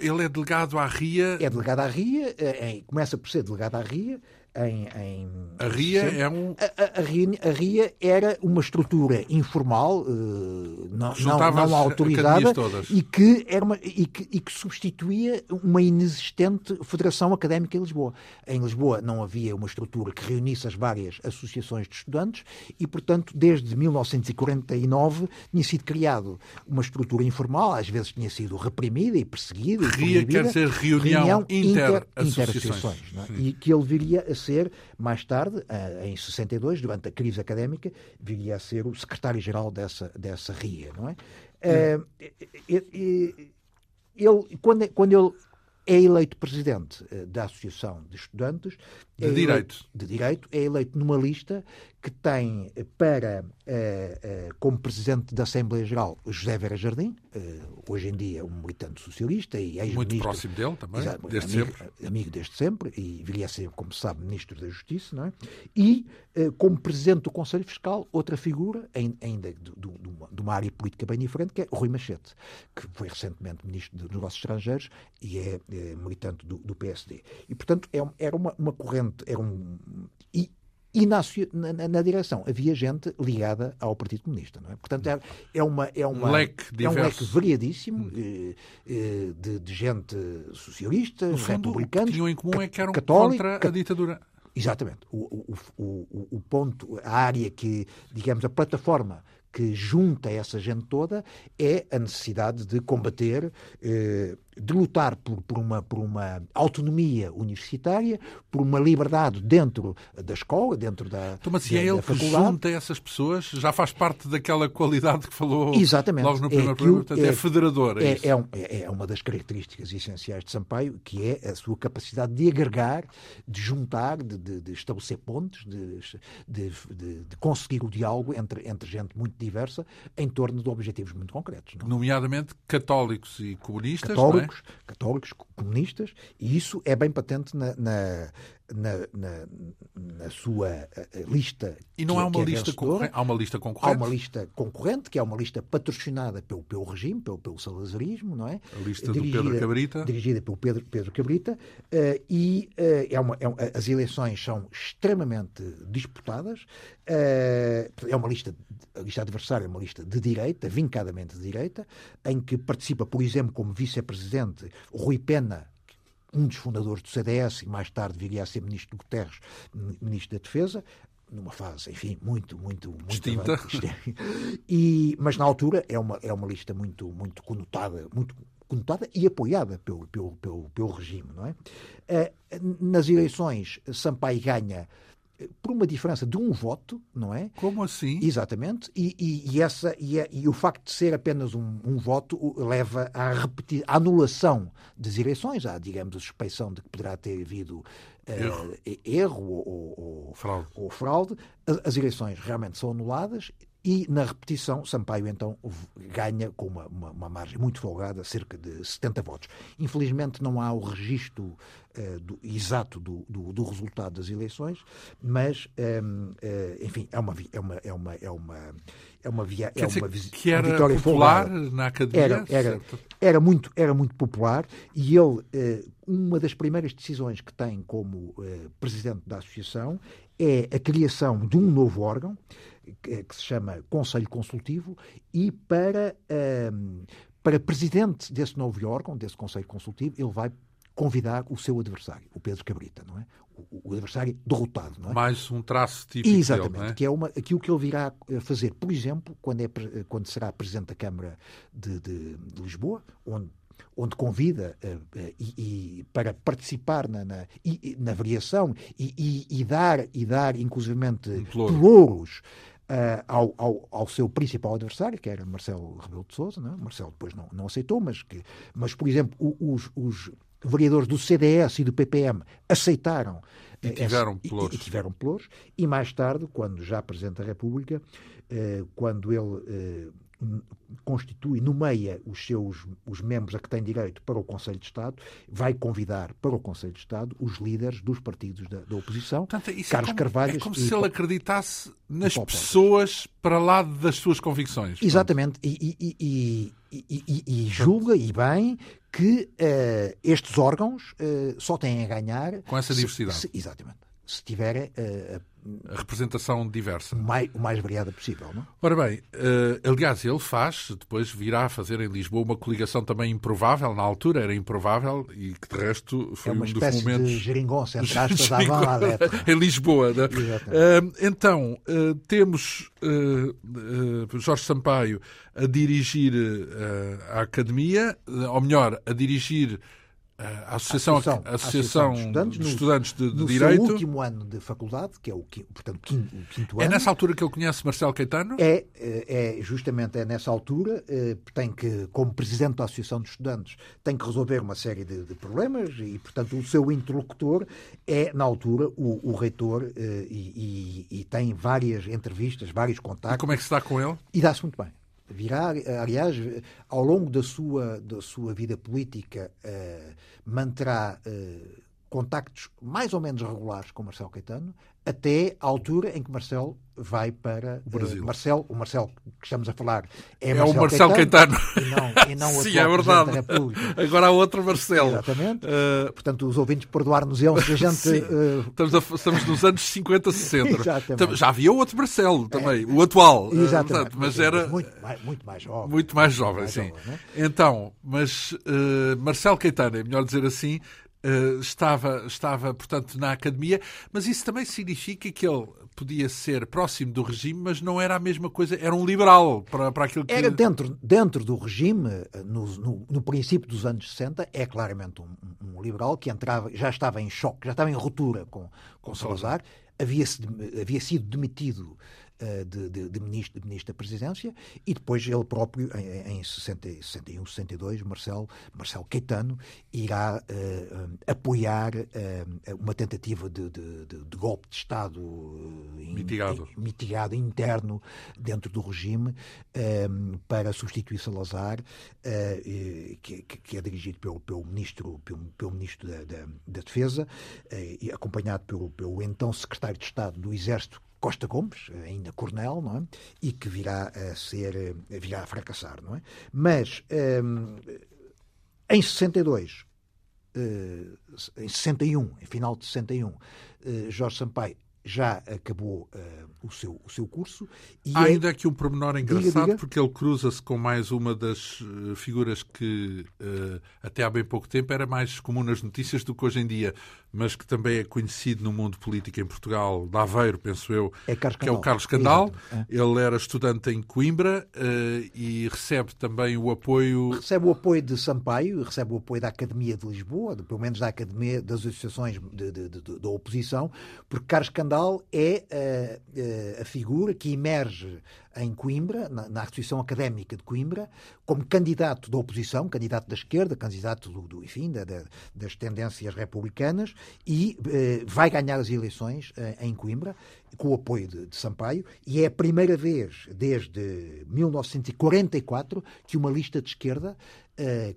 ele é delegado à RIA. É delegado à RIA, é, começa por ser delegado à RIA, em, em, a RIA é um. A, a, RIA, a, RIA, era uma estrutura informal, uh, não, não, não autorizada, e que, era uma, e, que, e que substituía uma inexistente Federação Académica de Lisboa. Em Lisboa não havia uma estrutura que reunisse as várias associações de estudantes e, portanto, desde 1949 tinha sido criado uma estrutura informal, às vezes tinha sido reprimida e perseguida. RIA e quer dizer reunião, reunião inter-associações. Inter é? E que ele viria a ser, mais tarde, em 62, durante a crise académica, viria a ser o secretário-geral dessa, dessa RIA, não é? Hum. ele, quando, quando ele é eleito presidente da Associação de Estudantes de é Direito. Eleito, de Direito, é eleito numa lista que tem para, como presidente da Assembleia Geral, José Vera Jardim, hoje em dia um militante socialista e ex-ministro... Muito próximo dele também, exato, desde amigo, sempre. Amigo desde sempre, e viria a ser, como se sabe, ministro da Justiça, não é? E, como presidente do Conselho Fiscal, outra figura, ainda de uma área política bem diferente, que é Rui Machete, que foi recentemente ministro dos Negócios Estrangeiros e é, é militante do, do, PSD. E, portanto, é, era uma, uma corrente era um. E, e na, na, na, direção havia gente ligada ao Partido Comunista, não é? Portanto, é, é uma é uma um leque é um leque variadíssimo hum. eh, eh, de, de, gente socialista, no fundo, republicanos, o que tinham em comum é que eram contra a ditadura. Exatamente. O, o, o, o ponto, a área que, digamos, a plataforma que junta essa gente toda é a necessidade de combater eh, de lutar por, por, uma, por uma autonomia universitária, por uma liberdade dentro da escola, dentro da Então, mas se é ele que junta essas pessoas, já faz parte daquela qualidade que falou Exatamente. logo no primeiro é programa, portanto, é, é federador. É, é, é, um, é, é, uma das características essenciais de Sampaio, que é a sua capacidade de agregar, de juntar, de, de, de estabelecer pontes, de, de, conseguir o diálogo entre, entre gente muito diversa em torno de objetivos muito concretos. Não? Nomeadamente católicos e comunistas, católicos, católicos, católicos, comunistas, e isso é bem patente na, na, na, na, na sua eh, lista. E não que, há uma é lista concorrente? Há uma lista concorrente? Há uma lista concorrente, que é uma lista patrocinada pelo, pelo regime, pelo, pelo salazarismo, não é? A lista dirigida, do Pedro Cabrita. Dirigida pelo Pedro, Pedro Cabrita. Uh, e uh, é uma, é, as eleições são extremamente disputadas. Uh, é uma lista, a lista adversária é uma lista de direita, vincadamente de direita, em que participa, por exemplo, como vice-presidente Rui Pena, um dos fundadores do CDS e mais tarde viria a ser ministro de Guterres, ministro da Defesa, numa fase, enfim, muito, muito, muito distinta. (laughs) E, mas na altura é uma, é uma lista muito, muito conotada, muito conotada e apoiada pelo, pelo, pelo, pelo regime, não é? Eh, nas eleições, Sampaio ganha por uma diferença de um voto, não é? Como assim? Exatamente. E, e, e essa, e, e, o facto de ser apenas um, um voto leva à, repetir, à anulação das eleições. Há, digamos, a suspeição de que poderá ter havido erro, erro ou, ou, fraude. ou fraude, as eleições realmente são anuladas e na repetição, Sampaio então ganha com uma, uma, uma, margem muito folgada, cerca de 70 votos. Infelizmente não há o registro uh, do, exato do, do, do, resultado das eleições, mas, um, ehm, eh, enfim, é uma, é uma, é uma, é uma, é uma, via, é uma que era vitória popular folgada. na academia? Era, era, era, muito, era muito popular e ele, uh, uma das primeiras decisões que tem como presidente da associação é a criação de um novo órgão, que, se chama Conselho Consultivo, e para, um, para presidente desse novo órgão, desse Conselho Consultivo, ele vai convidar o seu adversário, o Pedro Cabrita, não é? O, o adversário derrotado, não é? Mais um traço típico Exatamente, dele, é? que é uma, aquilo que ele virá fazer, por exemplo, quando, é, quando será presidente da Câmara de, de, de Lisboa, onde onde convida uh, uh, e, e, para participar na, na, e, na variação e, e, dar, e dar inclusivamente pelouros Uh, ao, ao, ao, seu principal adversário, que era Marcelo Rebelo de Sousa. Não é? Marcelo depois não, não aceitou, mas, que, mas por exemplo, os, os vereadores do CDS e do PPM aceitaram e tiveram pelouros. E, e, tiveram pelouros. E mais tarde, quando já Presidente da República, uh, quando ele uh, constitui, nomeia os seus os membros a que tem direito para o Conselho de Estado, vai convidar para o Conselho de Estado os líderes dos partidos da, da oposição, Portanto, Carlos é como, Carvalho. É como se ele acreditasse nas pessoas para lá das suas convicções. Exatamente, e, e, e, e, julga, e bem, que uh, estes órgãos uh, só têm a ganhar... Com essa diversidade. Se, se, exatamente. Se tiverem uh, a representação diversa. O mais, o mais variada possível, não? Ora bem, uh, aliás, ele faz, depois virá a fazer em Lisboa uma coligação também improvável, na altura era improvável, e que de resto foi é uma um dos momentos. De geringonça, entre aspas, à (laughs) Em Lisboa, né? uh, Então, uh, temos Jorge Sampaio a dirigir a academia, ou melhor, a dirigir a Associação, Associação, a Associação, de Estudantes, de, Estudantes de, de no Direito. No último ano de faculdade, que é o, portanto, quinto, o quinto é ano. É nessa altura que ele conhece Marcelo Caetano? É, é justamente é nessa altura. Eh, tem que, como presidente da Associação de Estudantes, tem que resolver uma série de, de problemas e, portanto, o seu interlocutor é, na altura, o, o reitor eh, e, e, e tem várias entrevistas, vários contactos. E como é que se dá com ele? E dá-se muito bem virá, aliás, ao longo da sua, da sua vida política, uh, manterá uh, contactos mais ou menos regulares com Marcelo Caetano, até à altura em que Marcelo vai para o Brasil. Uh, Marcelo, o Marcelo que estamos a falar é, é Marcelo o Marcelo Caetano, Caetano. E, não, e não (laughs) Sim, é verdade. Agora há outro Marcelo. Exatamente. Uh... Portanto, os ouvintes perdoar-nos iam se a gente. Uh... Estamos, a, estamos, nos anos 50, 60. (laughs) Exatamente. Já havia outro Marcelo também, é. o atual. Exatamente. Portanto, mas era. Muito mais, muito mais jovem. Muito mais jovem, mais sim. Jovem, é? Então, mas Marcelo Caetano, é melhor dizer assim, Uh, estava, estava, portanto, na academia, mas isso também significa que ele podia ser próximo do regime, mas não era a mesma coisa, era um liberal para, para aquilo que. Era dentro, dentro do regime, no, no, no princípio dos anos 60, é claramente um, um, liberal que entrava, já estava em choque, já estava em ruptura com, com Salazar, havia, havia sido demitido eh, de, de, de, ministro, de ministro da Presidência e depois ele próprio, em, em 60, 61, 62, Marcelo, Marcelo Caetano, irá uh, apoiar uh, uma tentativa de, de, golpe de Estado mitigado. In, mitigado interno dentro do regime para substituir Salazar, que, que, é dirigido pelo, pelo ministro, pelo, pelo ministro da, da, da Defesa, e acompanhado pelo, pelo então secretário de Estado do Exército, Costa Gomes, ainda coronel, não é? E que virá a ser, virá a fracassar, não é? Mas um, em 62, uh, em 61, em final de 61, uh, Jorge Sampaio já acabou uh, o, seu, o seu curso. Há é... ainda aqui um pormenor engraçado, diga, diga. porque ele cruza-se com mais uma das uh, figuras que uh, até há bem pouco tempo era mais comum nas notícias do que hoje em dia, mas que também é conhecido no mundo político em Portugal, de Aveiro, penso eu, é que é o Carlos Candal. É. Ele era estudante em Coimbra e recebe também o apoio... Recebe o apoio de Sampaio, recebe o apoio da Academia de Lisboa, de, pelo menos da Academia das Associações da oposição, porque Carlos Candal É a, a figura que emerge em Coimbra, na, na Associação Académica de Coimbra, como candidato da oposição, candidato da esquerda, candidato do, do enfim, da, da, das tendências republicanas, e eh, vai ganhar as eleições em Coimbra, com o apoio de, de, Sampaio, e é a primeira vez desde 1944 que uma lista de esquerda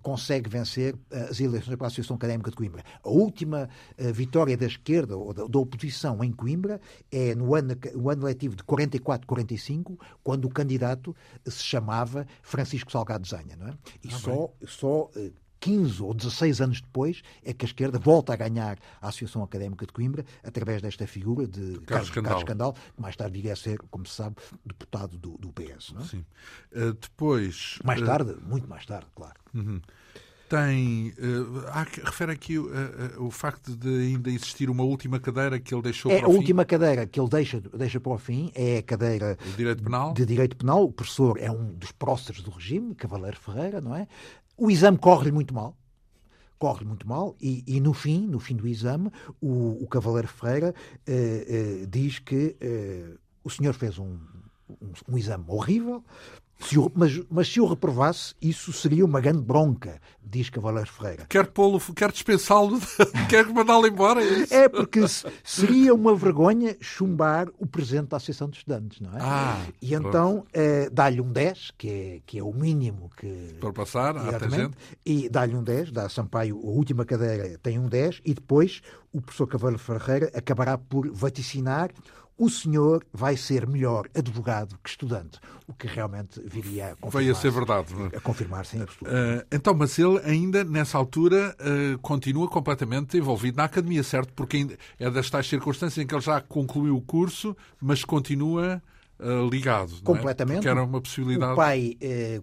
consegue vencer eh, as eleições para a Associação Académica de Coimbra. A última eh, vitória da esquerda ou da, da, oposição em Coimbra é no ano, no ano letivo de 44-45, quando o candidato se chamava Francisco Salgado Zanha. Não é? E ah, só, só 15 ou 16 anos depois, é que a esquerda volta a ganhar a Associação Académica de Coimbra através desta figura de Carlos, Carlos Candal, que mais tarde viria a ser, como se sabe, deputado do, do PS. É? Sim. Uh, depois. Mais uh... tarde, muito mais tarde, claro. Uhum. Tem. Uh, há, refere aqui uh, uh, o facto de ainda existir uma última cadeira que ele deixou é, para o fim. A última cadeira que ele deixa, deixa para o fim é a cadeira de Direito Penal. De Direito Penal. O professor é um dos próceres do regime, Cavaleiro Ferreira, não é? O exame corre muito mal. Corre muito mal e, e, no fim, no fim do exame, o, o Cavaleiro Ferreira eh, eh, diz que eh, o senhor fez um, um, um exame horrível, se o, mas, mas, se o reprovasse, isso seria uma grande bronca, diz Cavaleiro Ferreira. Quer pô-lo, quer dispensá-lo, (laughs) quer mandá-lo embora? É, é porque seria uma vergonha chumbar o presidente da Associação de Estudantes, não é? Ah, e então eh, dá-lhe um 10, que é, que é o mínimo que. Para passar, gente. E dá-lhe um 10, dá a Sampaio, a última cadeira tem um 10, e depois o professor Cavaleiro Ferreira acabará por vaticinar o senhor vai ser melhor advogado que estudante, o que realmente viria a confirmar. Veio a ser verdade. É? A confirmar-se em absoluto. Uh, então, mas ele ainda, nessa altura, uh, continua completamente envolvido na academia, certo? Porque é das tais circunstâncias em que ele já concluiu o curso, mas continua uh, ligado. É? Completamente. É? Porque era uma possibilidade. O pai,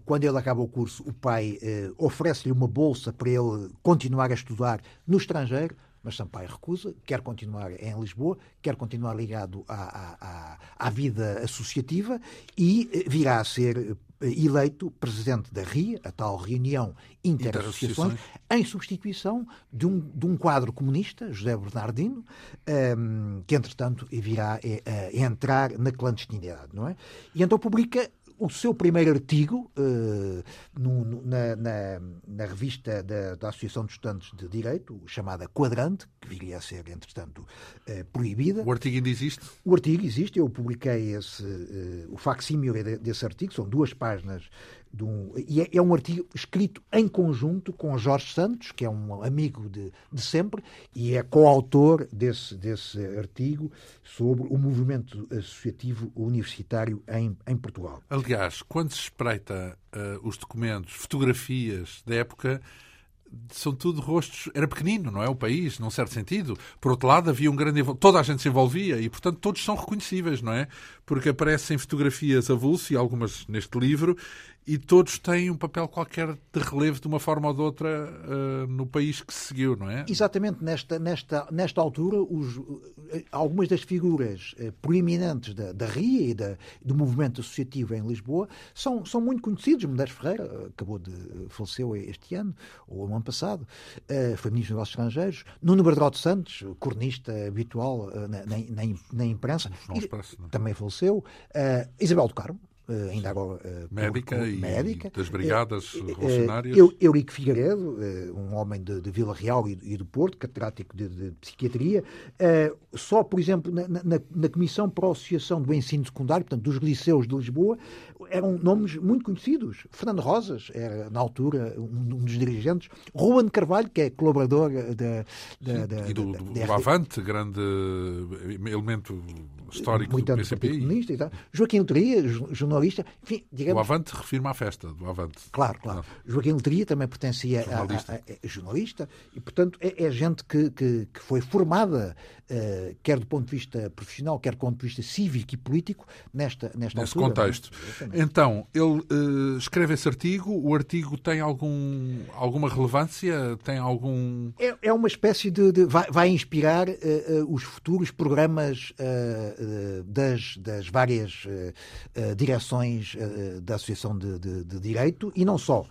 quando ele acaba o curso, o pai oferece-lhe uma bolsa para ele continuar a estudar no estrangeiro mas Sampaio recusa, quer continuar em Lisboa, quer continuar ligado à, à, à vida associativa e eh, virá a ser eh, eleito presidente da RIA, a tal reunião interassociações, em substituição de um, de um quadro comunista, José Bernardino, um, ehm, que entretanto virá a, a entrar na clandestinidade, não é? E então publica o seu primeiro artigo uh, no, no, na, na, na, revista da, da, Associação de Estudantes de Direito, chamada Quadrante, que viria a ser, entretanto, uh, proibida. O artigo ainda existe? O artigo existe, eu publiquei esse, uh, o facsímile desse artigo, são duas páginas um, e é, é, um artigo escrito em conjunto com Jorge Santos, que é um amigo de, de sempre, e é coautor desse, desse artigo sobre o movimento associativo universitário em, em Portugal. Aliás, quando se espreita uh, os documentos, fotografias da época, são tudo rostos. Era pequenino, não é? O país, num certo sentido. Por outro lado, havia um grande. Toda a gente se envolvia e, portanto, todos são reconhecíveis, não é? Porque aparecem fotografias avulso e algumas neste livro e todos têm um papel qualquer de relevo de uma forma ou de outra uh, no país que se seguiu, não é? Exatamente. Nesta, nesta, nesta altura, os, eh, algumas das figuras uh, proeminentes da, da RIA e da, do movimento associativo em Lisboa são, são muito conhecidos. Medeiros Ferreira acabou de faleceu este ano, ou no ano passado, uh, foi Ministro dos Negócios Estrangeiros. Nuno Bertrand Santos, cronista habitual na, na, na, imprensa, Expresso, também faleceu. Isabel do Carmo, eh, ainda agora eh, médica, por, por, médica e das brigadas uh, revolucionárias. Uh, Eurico Figueiredo, um homem de, de Vila Real e, e, do Porto, catedrático de, de psiquiatria, só, por exemplo, na, na, na, Comissão para a Associação do Ensino Secundário, portanto, dos liceus de Lisboa, eram nomes muito conhecidos. Fernando Rosas era, na altura, um, um dos dirigentes. Ruan Carvalho, que é colaborador da... da, da e do, do, do Avante, grande elemento histórico muito do PCP. E. Joaquim Loteria, jornalista, enfim, digamos... O Avante refirma à festa do Avante. Claro, claro. Joaquim Loteria também pertencia jornalista. A, a, a, jornalista e, portanto, é, é gente que, que, que, foi formada, uh, quer do ponto de vista profissional, quer do ponto de vista cívico e político, nesta, nesta Nesse altura. contexto. Então, ele uh, escreve esse artigo, o artigo tem algum, alguma relevância? Tem algum... É, é uma espécie de... de vai, vai, inspirar uh, os futuros programas das, das várias uh, direções uh, da Associação de, de, de, Direito e não só.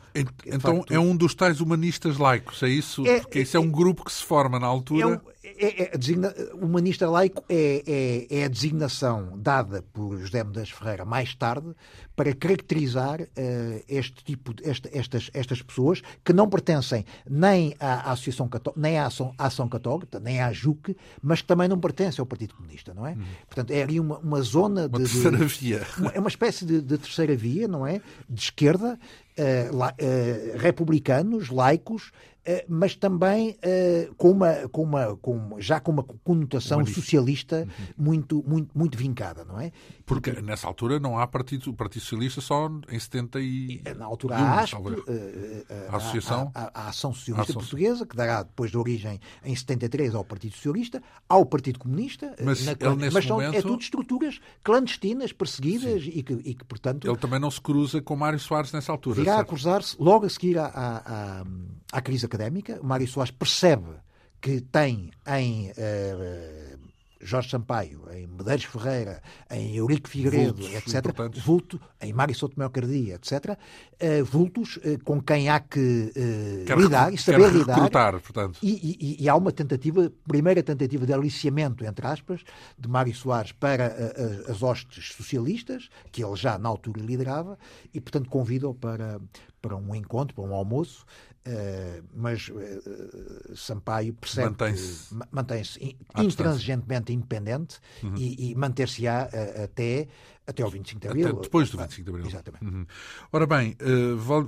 Então facto, é um dos tais humanistas laicos, é isso? É, Porque isso é, é um grupo que se forma na altura. É, é, é designa, o humanista laico é, é, é, a designação dada por José Mendes Ferreira mais tarde para caracterizar uh, este tipo de, este, estas, estas pessoas que não pertencem nem à Associação Católica, nem à Ação, à Ação Católica, nem à JUC, mas que também não pertencem ao Partido Comunista, não é? Hum. Portanto, é ali uma, uma zona uma de. Terceira de, via. Uma, é uma espécie de, de, terceira via, não é? De esquerda, uh, la, uh, republicanos, laicos, mas também uh, com uma, com uma, com, já com uma conotação socialista uhum. muito, muito, muito vincada, não é? Porque nessa altura não há partido, partido socialista só em 70 e... Na altura há a ASP, a, Associação, a, a, a Ação Socialista Ação... Portuguesa, que dará depois de origem em 73 ao Partido Socialista, ao Partido Comunista, mas, na, ele, mas são, momento... é tudo estruturas clandestinas, perseguidas e que, e que, portanto... Ele também não se cruza com Mário Soares nessa altura. Virá a cruzar-se logo a seguir à, à, à crise académica. Mário Soares percebe que tem em uh, Jorge Sampaio, em Medeiros Ferreira, em Eurico Figueiredo, vultos etc., vulto, em Mário Souto Cardia, etc., uh, vultos uh, com quem há que uh, lidar e saber lidar. Portanto. E, e, e, há uma tentativa, primeira tentativa de aliciamento, entre aspas, de Mário Soares para as hostes socialistas, que ele já na altura liderava, e, portanto, convida-o para, para um encontro, para um almoço, Uh, mas uh, Sampaio percebe mantém-se mantém intransigentemente independente uhum. e, e manter-se-á uh, até, até ao 25 de Abril. Até depois do 25 de Abril. Exatamente. Uhum. Ora bem,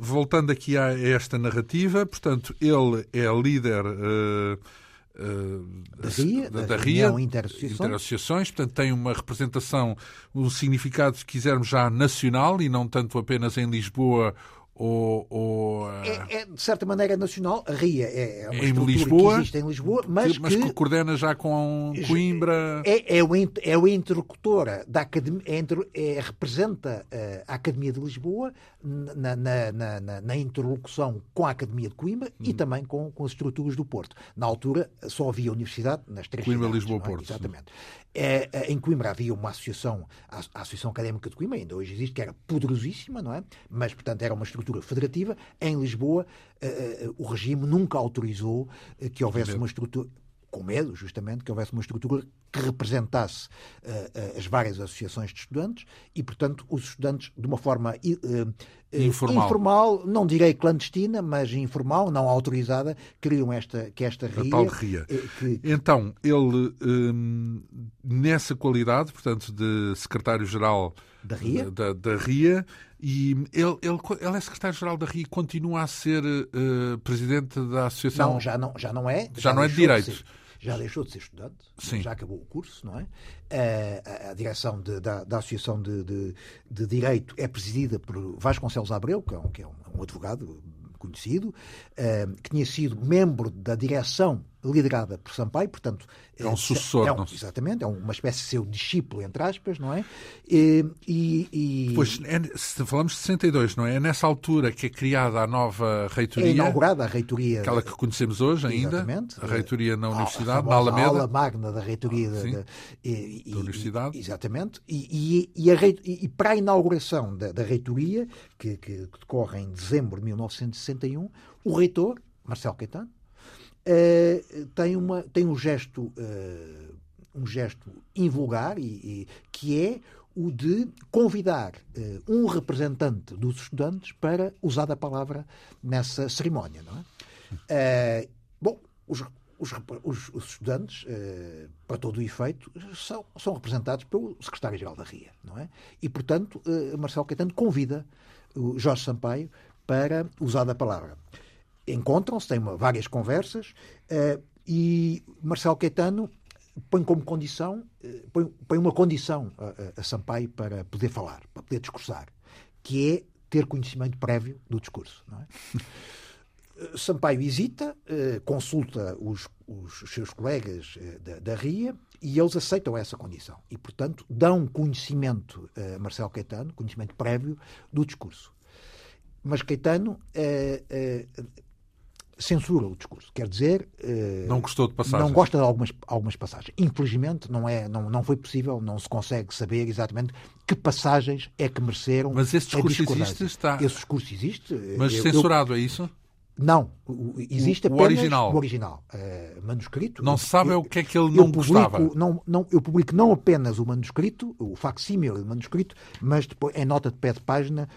voltando aqui a esta narrativa, portanto, ele é líder da RIA, da, da RIA Interassociações. Interassociações, portanto tem uma representação, um significado, se quisermos, já nacional e não tanto apenas em Lisboa ou, ou é, é, de certa maneira nacional. A RIA é, é uma em Lisboa, que existe em Lisboa, mas, que, mas que, que coordena já com Coimbra. É, é, o, é o interlocutora da academia, é, é, representa eh, a Academia de Lisboa na, na, na, na interlocução com a Academia de Coimbra hum. e também com, com as estruturas do Porto. Na altura só havia universidade nas três Coimbra, cidades, Lisboa, Porto. Exatamente. É, é, em Coimbra havia uma associação, a Associação Académica de Coimbra, ainda hoje existe, que era poderosíssima, não é? Mas, portanto, era uma estrutura federativa. Em Lisboa, uh, uh, o regime nunca autorizou uh, que houvesse uma estrutura com medo, justamente, que houvesse uma estrutura que representasse uh, as várias associações de estudantes e, portanto, os estudantes, de uma forma uh, informal. informal. não direi clandestina, mas informal, não autorizada, criam esta, que esta RIA. A tal RIA. Que... Então, ele, um, nessa qualidade, portanto, de secretário-geral da RIA, da, da RIA e ele, ele, ele é secretário-geral da RIA e continua a ser presidente da associação. Não, já não, já não é. Já, já não é de direito já deixou de ser estudante, Sim. já acabou o curso, não é? A, a, a direção de, da, da, Associação de, de, de, Direito é presidida por Vasconcelos Abreu, que é um, que é um, um advogado conhecido, uh, que tinha sido membro da direção liderada por Sampaio, portanto... É um sucessor. É um, exatamente, é uma espécie de seu discípulo, entre aspas, não é? E... e, Pois, é, se falamos de 62, não é? É nessa altura que é criada a nova reitoria. É inaugurada a reitoria... Aquela que conhecemos hoje ainda. Exatamente. A reitoria na Universidade, na Alameda. A aula magna da reitoria ah, da, da, e, da Universidade. exatamente. E, e, a, e, para a inauguração da, da reitoria, que, que, que decorre em dezembro de 1961, o reitor, Marcelo Caetano, uh, tem, uma, tem um gesto, uh, um gesto invulgar e, e, que é o de convidar uh, um representante dos estudantes para usar a palavra nessa cerimónia. Não é? bom, os, os, os, estudantes, para todo o efeito, são, são representados pelo secretário-geral da RIA. Não é? E, portanto, Marcelo Caetano convida o Jorge Sampaio para usar a palavra encontram-se, têm uma, várias conversas uh, e Marcelo Caetano põe como condição, uh, põe, põe, uma condição a, a, Sampaio para poder falar, para poder discursar, que é ter conhecimento prévio do discurso. É? Eh, Sampaio hesita, consulta os, os, seus colegas da, da, RIA e eles aceitam essa condição. E, portanto, dão conhecimento a Marcelo Caetano, conhecimento prévio do discurso. Mas Caetano censura o discurso. Quer dizer. Uh, não gostou de passagens. Não gosta de algumas, algumas passagens. Infelizmente, não, é, não, não foi possível, não se consegue saber exatamente que passagens é que mereceram. Mas esse discurso existe? Está... Esse discurso existe. Mas eu, censurado, eu, é isso? Não, existe o, apenas o original, o original uh, manuscrito. Não se sabe o que é que ele não publico, gostava. Não, não, eu publico não apenas o manuscrito, o facsímile do manuscrito, mas depois em nota de pé de página,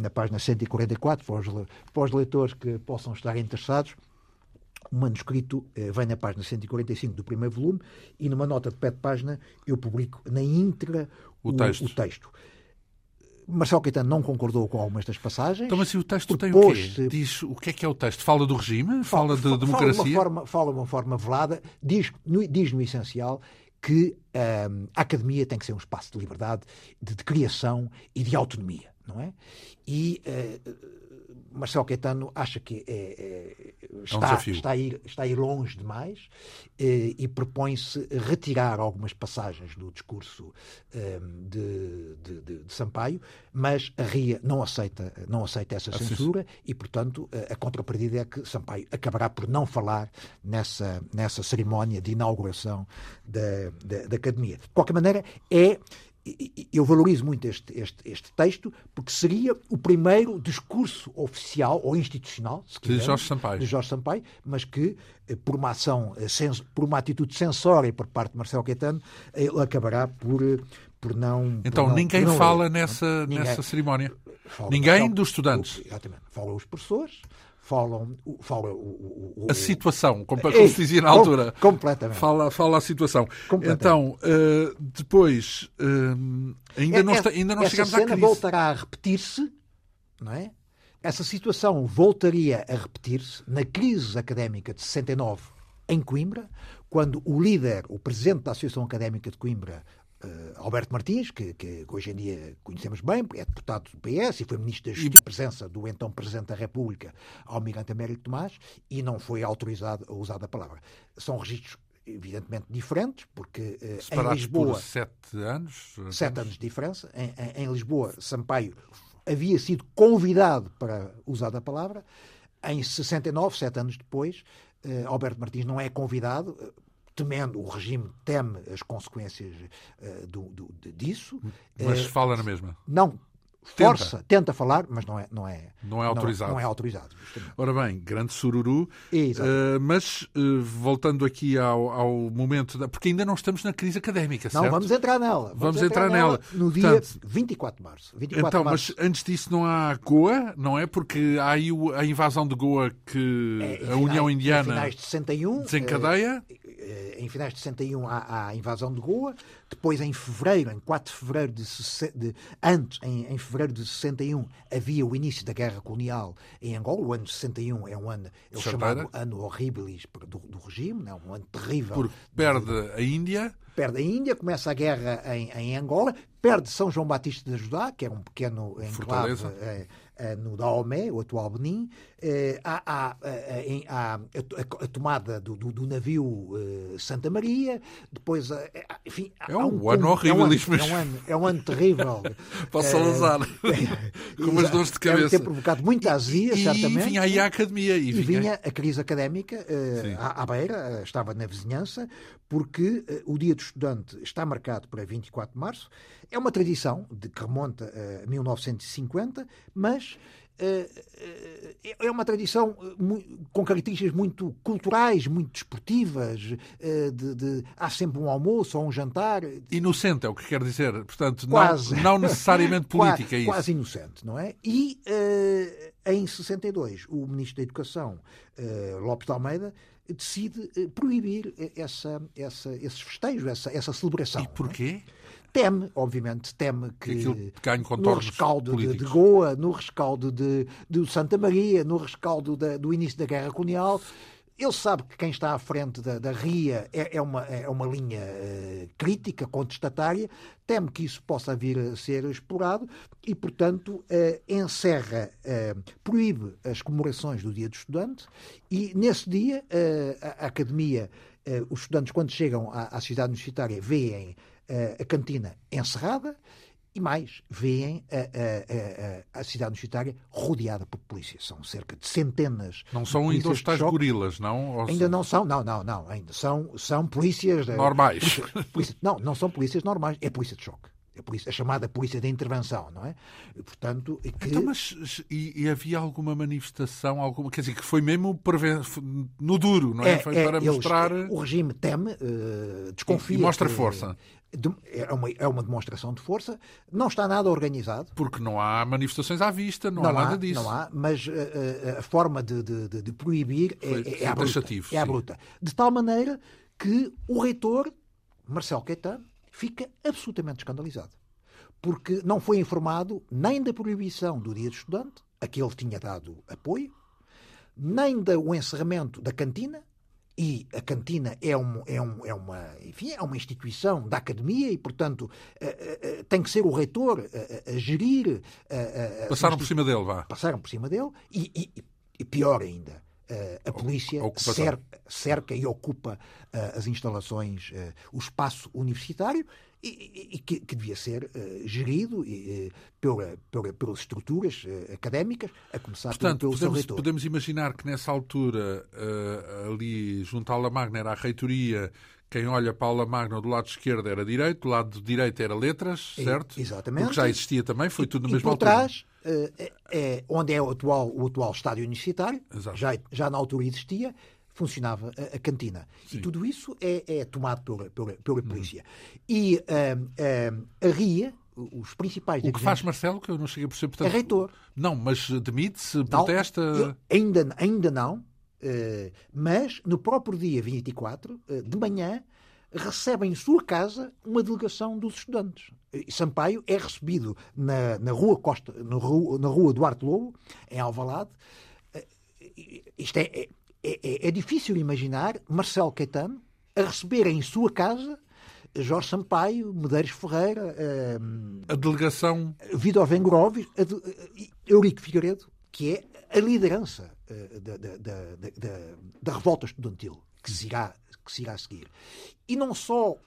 na página 144, para os, leitores que possam estar interessados, o manuscrito uh, vem na página 145 do primeiro volume e numa nota de pé de página eu publico na íntegra o, o texto. O texto. Marcelo Caetano não concordou com algumas das passagens. Então, mas se o texto tem o quê? Diz o que é que é o texto? Fala do regime? Fala, de democracia? Fala de uma forma, fala uma forma velada, diz no, diz no essencial que um, a academia tem que ser um espaço de liberdade, de, de criação e de autonomia, não é? E uh, Marcelo Caetano acha que é, é, está, é um está, a ir, está a ir longe demais eh, e propõe-se retirar algumas passagens do discurso eh, de, de, de, de, Sampaio, mas a RIA não aceita, não aceita essa censura e, portanto, a, a contrapartida é que Sampaio acabará por não falar nessa, nessa cerimónia de inauguração da, da, da Academia. De qualquer maneira, é eu valorizo muito este, este, este, texto porque seria o primeiro discurso oficial ou institucional quiser, de, Jorge Sampaio. de Jorge Sampaio, mas que eh, por uma ação, eh, por uma atitude censória por parte de Marcelo Caetano, ele acabará por, eh, por não. Então por não, ninguém não fala nessa, nessa cerimónia. Fala, ninguém dos estudantes. Exatamente. Falam os professores, falam, fala o, o, a situação, como, como se dizia na altura. Completamente. Fala, fala a situação. Então, uh, depois, uh, ainda, é, não está, ainda não essa chegamos cena à crise. voltará a repetir-se, não é? Essa situação voltaria a repetir-se na crise académica de 69 em Coimbra, quando o líder, o presidente da Associação Académica de Coimbra, Uh, Alberto Martins, que, que, hoje em dia conhecemos bem, é deputado do PS e foi ministro da Justiça, e... presença do então Presidente da República, Almirante Américo Tomás, e não foi autorizado a usar a palavra. São registros evidentemente diferentes, porque uh, em Lisboa... por sete anos? Sete anos de diferença. Em, em, em Lisboa, Sampaio havia sido convidado para usar a palavra. Em 69, sete anos depois, uh, Alberto Martins não é convidado, temendo, o regime teme as consequências uh, do, do, disso. Mas uh, fala na mesma? Não, força, tenta. tenta, falar, mas não é, não é, não é autorizado. Não, não é autorizado justamente. Ora bem, grande sururu. Uh, mas uh, voltando aqui ao, ao momento, da, porque ainda não estamos na crise académica, certo? Não, vamos entrar nela. Vamos, vamos entrar, entrar, nela. No dia Portanto, 24 de março. 24 então, de março. mas antes disso não há Goa, não é? Porque há aí a invasão de Goa que é, a União Indiana em finais de 61, desencadeia. Uh, em finais de 61 há, há a invasão de Goa, depois em fevereiro, em 4 de fevereiro de, de antes, em, em fevereiro de 61, havia o início da guerra colonial em Angola. O ano de 61 é um ano, é o chamado ano horribilis do, do regime, não? um ano terrível. Porque perde a Índia. Perde a Índia, começa a guerra em, em Angola, perde São João Batista de Judá, que era um pequeno enclave eh, eh, no Daomé, o atual Benin, eh, há, a, tomada do, navio Santa Maria, depois, enfim... É um, ano horrível, é um ano, é um ano, é um ano terrível. (laughs) Para Salazar, (laughs) com umas dores de cabeça. Deve ter provocado muita azia, certamente. E vinha aí a academia. E, vinha... a crise académica à beira, estava na vizinhança, porque o Dia do Estudante está marcado para 24 de março, é uma tradição de que remonta a 1950, mas eh, eh, é uma tradição com características muito culturais, muito desportivas. Eh, de, de, há sempre um almoço ou um jantar. Inocente é o que quer dizer. Portanto, quase. Não, não necessariamente (laughs) política, quase, é isso. Quase inocente, não é? E em 62, o Ministro da Educação, Lopes de Almeida, decide proibir essa, essa, esses festejos, essa, essa celebração. E porquê? É? Teme, obviamente, teme que no rescaldo de, de, Goa, no rescaldo de, de Santa Maria, no rescaldo da, do início da Guerra Colonial, ele sabe que quem está à frente da, da RIA é, é, uma, é uma linha uh, crítica, contestatária, teme que isso possa vir a ser explorado e, portanto, uh, encerra, uh, proíbe as comemorações do Dia do Estudante e, nesse dia, a, a, Academia, os estudantes, quando chegam à, à cidade universitária, veem a cantina encerrada e mais, veem a, a, a, a, cidade universitária rodeada por polícia. São cerca de centenas Não são ainda os tais gorilas, não? Ou ainda não são, não, não, não. Ainda são, são polícias... Normais. Polícia, polícia, não, não são polícias normais, é polícia de choque. A, polícia, a, chamada polícia de intervenção, não é? Portanto, que... Então, mas e, e, havia alguma manifestação, alguma, quer dizer, que foi mesmo no duro, não é? é foi é, para eles, mostrar... O regime teme, uh, desconfia... E, mostra que, força. É uma, é uma demonstração de força, não está nada organizado. Porque não há manifestações à vista, não, não há nada disso. Não há, mas uh, a forma de, de, de proibir é, foi, é, é, bruta, é a bruta. De tal maneira que o reitor, Marcelo Caetano, fica absolutamente escandalizado. Porque não foi informado nem da proibição do dia do estudante, a que ele tinha dado apoio, nem do encerramento da cantina, e a cantina é, um, é, um, é, uma, enfim, é uma instituição da academia e, portanto, uh, uh, tem que ser o reitor a, a gerir. Passaram por cima dele, vá. Passaram por cima dele e, e, e pior ainda, a polícia cerca, cerca, e ocupa uh, as instalações, uh, o espaço universitário e, e que, que, devia ser uh, gerido pela, pela, pelas estruturas académicas, a começar Portanto, pelo, pelo podemos, podemos imaginar que nessa altura, ali junto à La Magna, era a reitoria quem olha para a aula magna do lado esquerdo era direito, do lado direito era letras, certo? Exatamente. Porque já existia também, foi tudo na mesma e por altura. trás, é, é, onde é o atual, o atual estádio universitário, já, já na altura existia, funcionava a, a cantina. Sim. E tudo isso é, é tomado pela, pela, pela uhum. polícia. E a RIA, os principais... O que faz Marcelo, que eu não cheguei a perceber... Portanto, é reitor. Não, mas demite-se, protesta... ainda, ainda não, eh, mas no próprio dia 24, eh, de manhã, recebe em sua casa uma delegação dos estudantes. E Sampaio é recebido na, na rua Costa, na rua, na rua Duarte Lobo, em Alvalade. Eh, isto é, é, é, é difícil imaginar Marcelo Caetano a receber em sua casa Jorge Sampaio, Medeiros Ferreira, a delegação Vitor Vengorovich, Eurico Figueiredo, que é a liderança uh, da, da, da, da, revolta estudantil que se, irá, que se irá seguir. E não só uh,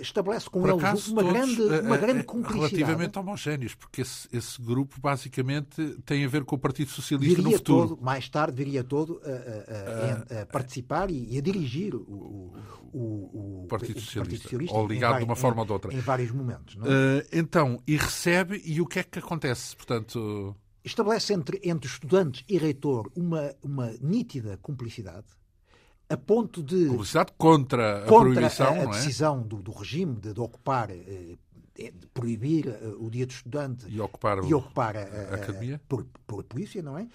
estabelece com Por eles acaso, uma, grande, eh, uma grande cumplicidade. Relativamente homogéneos, porque esse, esse, grupo basicamente tem a ver com o Partido Socialista viria no futuro. Todo, mais tarde viria todo a, a, a, a participar e a dirigir o, o, o, Partido, Socialista, Partido, Socialista, ou ligado de uma forma ou de outra. Em vários momentos. Uh, então, e recebe, e o que é que acontece? Portanto estabelece entre, entre estudantes e reitor uma, uma nítida cumplicidade, a ponto de. Cumplicidade contra a contra proibição, a, a é? decisão do, do, regime de, de ocupar. Eh, de proibir uh, o dia do estudante e ocupar, e ocupar a, a, academia por, por polícia, não é?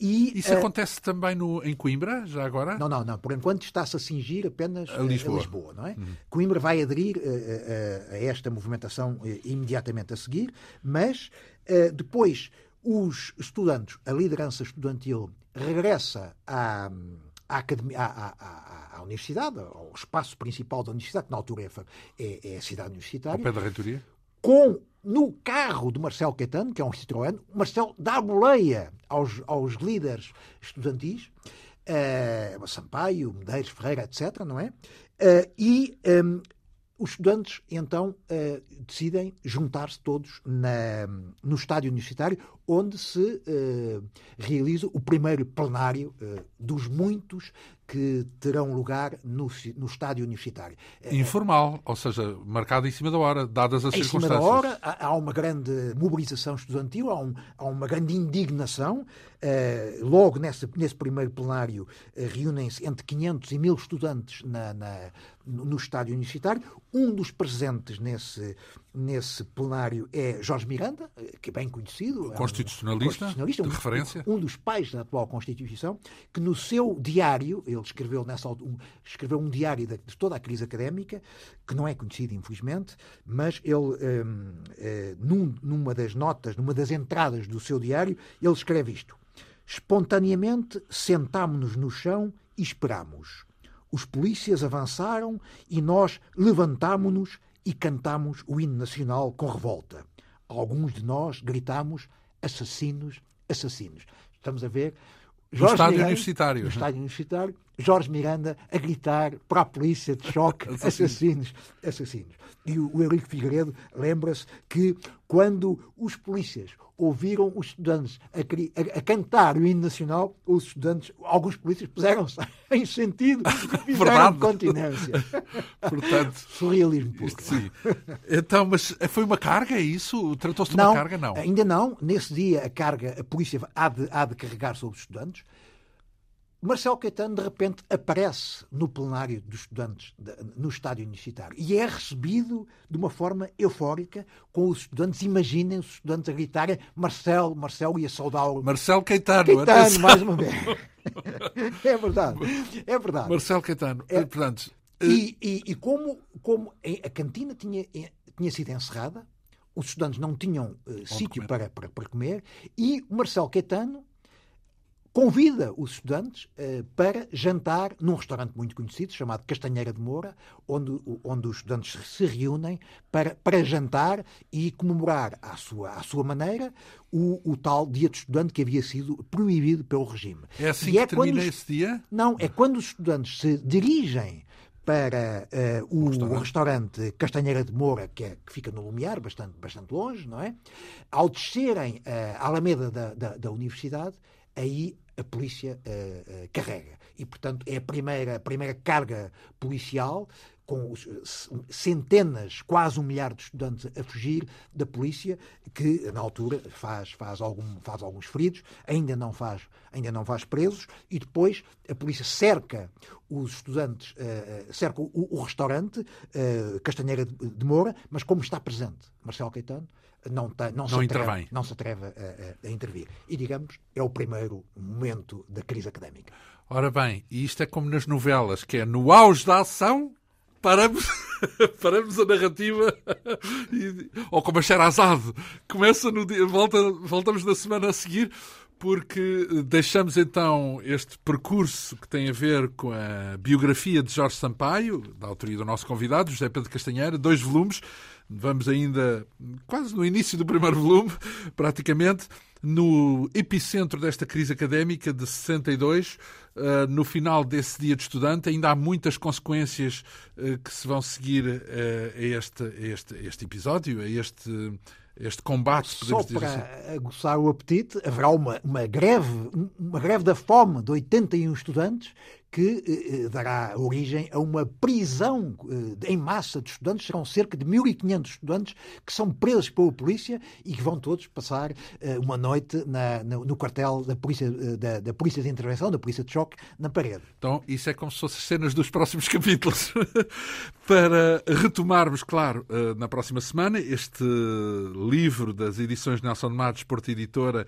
E, Isso uh, acontece também no, em Coimbra, já agora? Não, não, não. Por enquanto está-se a cingir apenas a Lisboa, a Lisboa não é? Uhum. Coimbra vai aderir uh, a esta movimentação imediatamente a seguir, mas depois os estudantes, a liderança estudantil regressa à, à, academia, à, à, à, universidade, ao espaço principal da universidade, que na altura é, é, é a cidade universitária. Ao pé da reitoria? Com, no carro de Marcelo Caetano, que é um Citroën, Marcelo dá boleia aos, aos líderes estudantis, uh, Sampaio, Medeiros, Ferreira, etc., não é? Uh, e um, os estudantes, então, uh, decidem juntar-se todos na, no estádio universitário, onde se uh, realiza o primeiro plenário uh, dos muitos que terão lugar no, no estádio universitário. Informal, ou seja, marcado em cima da hora, dadas as em circunstâncias. Em cima da hora, há, há uma grande mobilização estudantil, há, um, há uma grande indignação. Uh, logo nesse, nesse primeiro plenário uh, reúnem-se entre 500 e 1000 estudantes na, na, no estádio universitário. Um dos presentes nesse, nesse plenário é Jorge Miranda, que é bem conhecido. Constitucionalista, é um constitucionalista de um, referência. Um dos pais da atual Constituição, que no seu diário, ele escreveu, nessa, um, escreveu um diário de, de, toda a crise académica, que não é conhecido, infelizmente, mas ele, um, eh, num, numa das notas, numa das entradas do seu diário, ele escreve isto. Espontaneamente sentámo-nos no chão e esperámos. Os polícias avançaram e nós levantámo-nos e cantámos o hino nacional com revolta. Alguns de nós gritámos assassinos, assassinos. Estamos a ver Jorge no estádio universitário. No estádio universitário, Jorge Miranda a gritar para a polícia de choque, (laughs) assassinos, assassinos. E o, o Henrique Figueiredo lembra-se que quando os polícias ouviram os estudantes a, a, a, cantar o hino nacional, os estudantes, alguns polícias puseram-se (laughs) em sentido e (laughs) fizeram continência. Portanto, surrealismo puro. Sim. Então, mas foi uma carga, é isso? Tratou-se de uma carga? Não. Ainda não. Nesse dia a carga, a polícia há de, há de carregar sobre os estudantes. Marcelo Caetano, de repente, aparece no plenário dos estudantes, no estádio universitário, e é recebido de uma forma eufórica, com os estudantes, imaginem os estudantes a gritarem Marcelo, Marcelo e a saudá-lo. Marcelo Caetano, Caetano, atenção. mais uma vez. (laughs) é verdade, é verdade. Marcelo Caetano, é, portanto... E, e, e como, como a cantina tinha, tinha sido encerrada, os estudantes não tinham uh, sítio para, para, para comer, e o Marcelo Caetano convida os estudantes uh, para jantar num restaurante muito conhecido chamado Castanheira de Moura, onde, onde os estudantes se reúnem para, para jantar e comemorar à sua, à sua maneira o, o tal dia de estudante que havia sido proibido pelo regime. É assim e que é termina os, esse dia? Não, é quando os estudantes se dirigem para uh, o, restaurante. restaurante. Castanheira de Moura, que, é, que, fica no Lumiar, bastante, bastante longe, não é? Ao descerem uh, a Alameda da, da, da Universidade, aí a polícia uh, uh, carrega. E, portanto, é a primeira, a primeira carga policial com centenas, quase um milhar de estudantes a fugir da polícia, que na altura faz, faz, algum, faz alguns feridos, ainda não faz, ainda não faz presos, e depois a polícia cerca os estudantes, uh, cerca o, o restaurante, uh, Castanheira de Moura, mas como está presente Marcelo Caetano, não, tem, não, não, se atreve, não se atreve a, a, a, intervir. E, digamos, é o primeiro momento da crise académica. Ora bem, e isto é como nas novelas, que é no auge da ação, paramos, (laughs) paramos a narrativa, (laughs) e, ou como a Sherazade, começa no dia, volta, voltamos na semana a seguir, porque deixamos então este percurso que tem a ver com a biografia de Jorge Sampaio, da autoria do nosso convidado, José Pedro Castanheira, dois volumes, Vamos ainda quase no início do primeiro volume, (laughs) praticamente, no epicentro desta crise académica de 62, eh, no final desse dia de estudante. Ainda há muitas consequências eh, que se vão seguir eh, a este, a este, a este episódio, a este este combate, podemos Só dizer para assim. aguçar o apetite, haverá uma, uma greve, uma greve da fome de 81 estudantes que eh, eh, dará origem a uma prisão eh, em massa de estudantes. Serão cerca de 1.500 estudantes que são presos pela polícia e que vão todos passar uma noite na, no, quartel da polícia, da, da, polícia de Intervenção, da Polícia de Choque, na parede. Então, isso é como se fossem cenas dos próximos (laughs) capítulos. Para retomarmos, claro, na próxima semana, este livro das edições Nelson Matos, Porta Editora,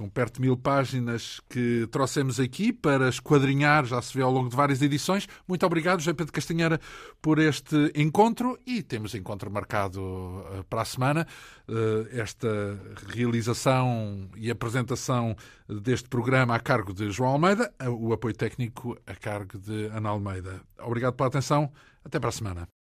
com perto de mil páginas que trouxemos aqui para esquadrinhar, já se vê ao longo de várias edições. Muito obrigado, José Pedro Castanheira, por este encontro e temos encontro marcado eh, para a semana. Eh, esta realização e apresentação deste programa a cargo de João Almeida, o apoio técnico a cargo de Ana Almeida. Obrigado pela atenção. Até para a semana.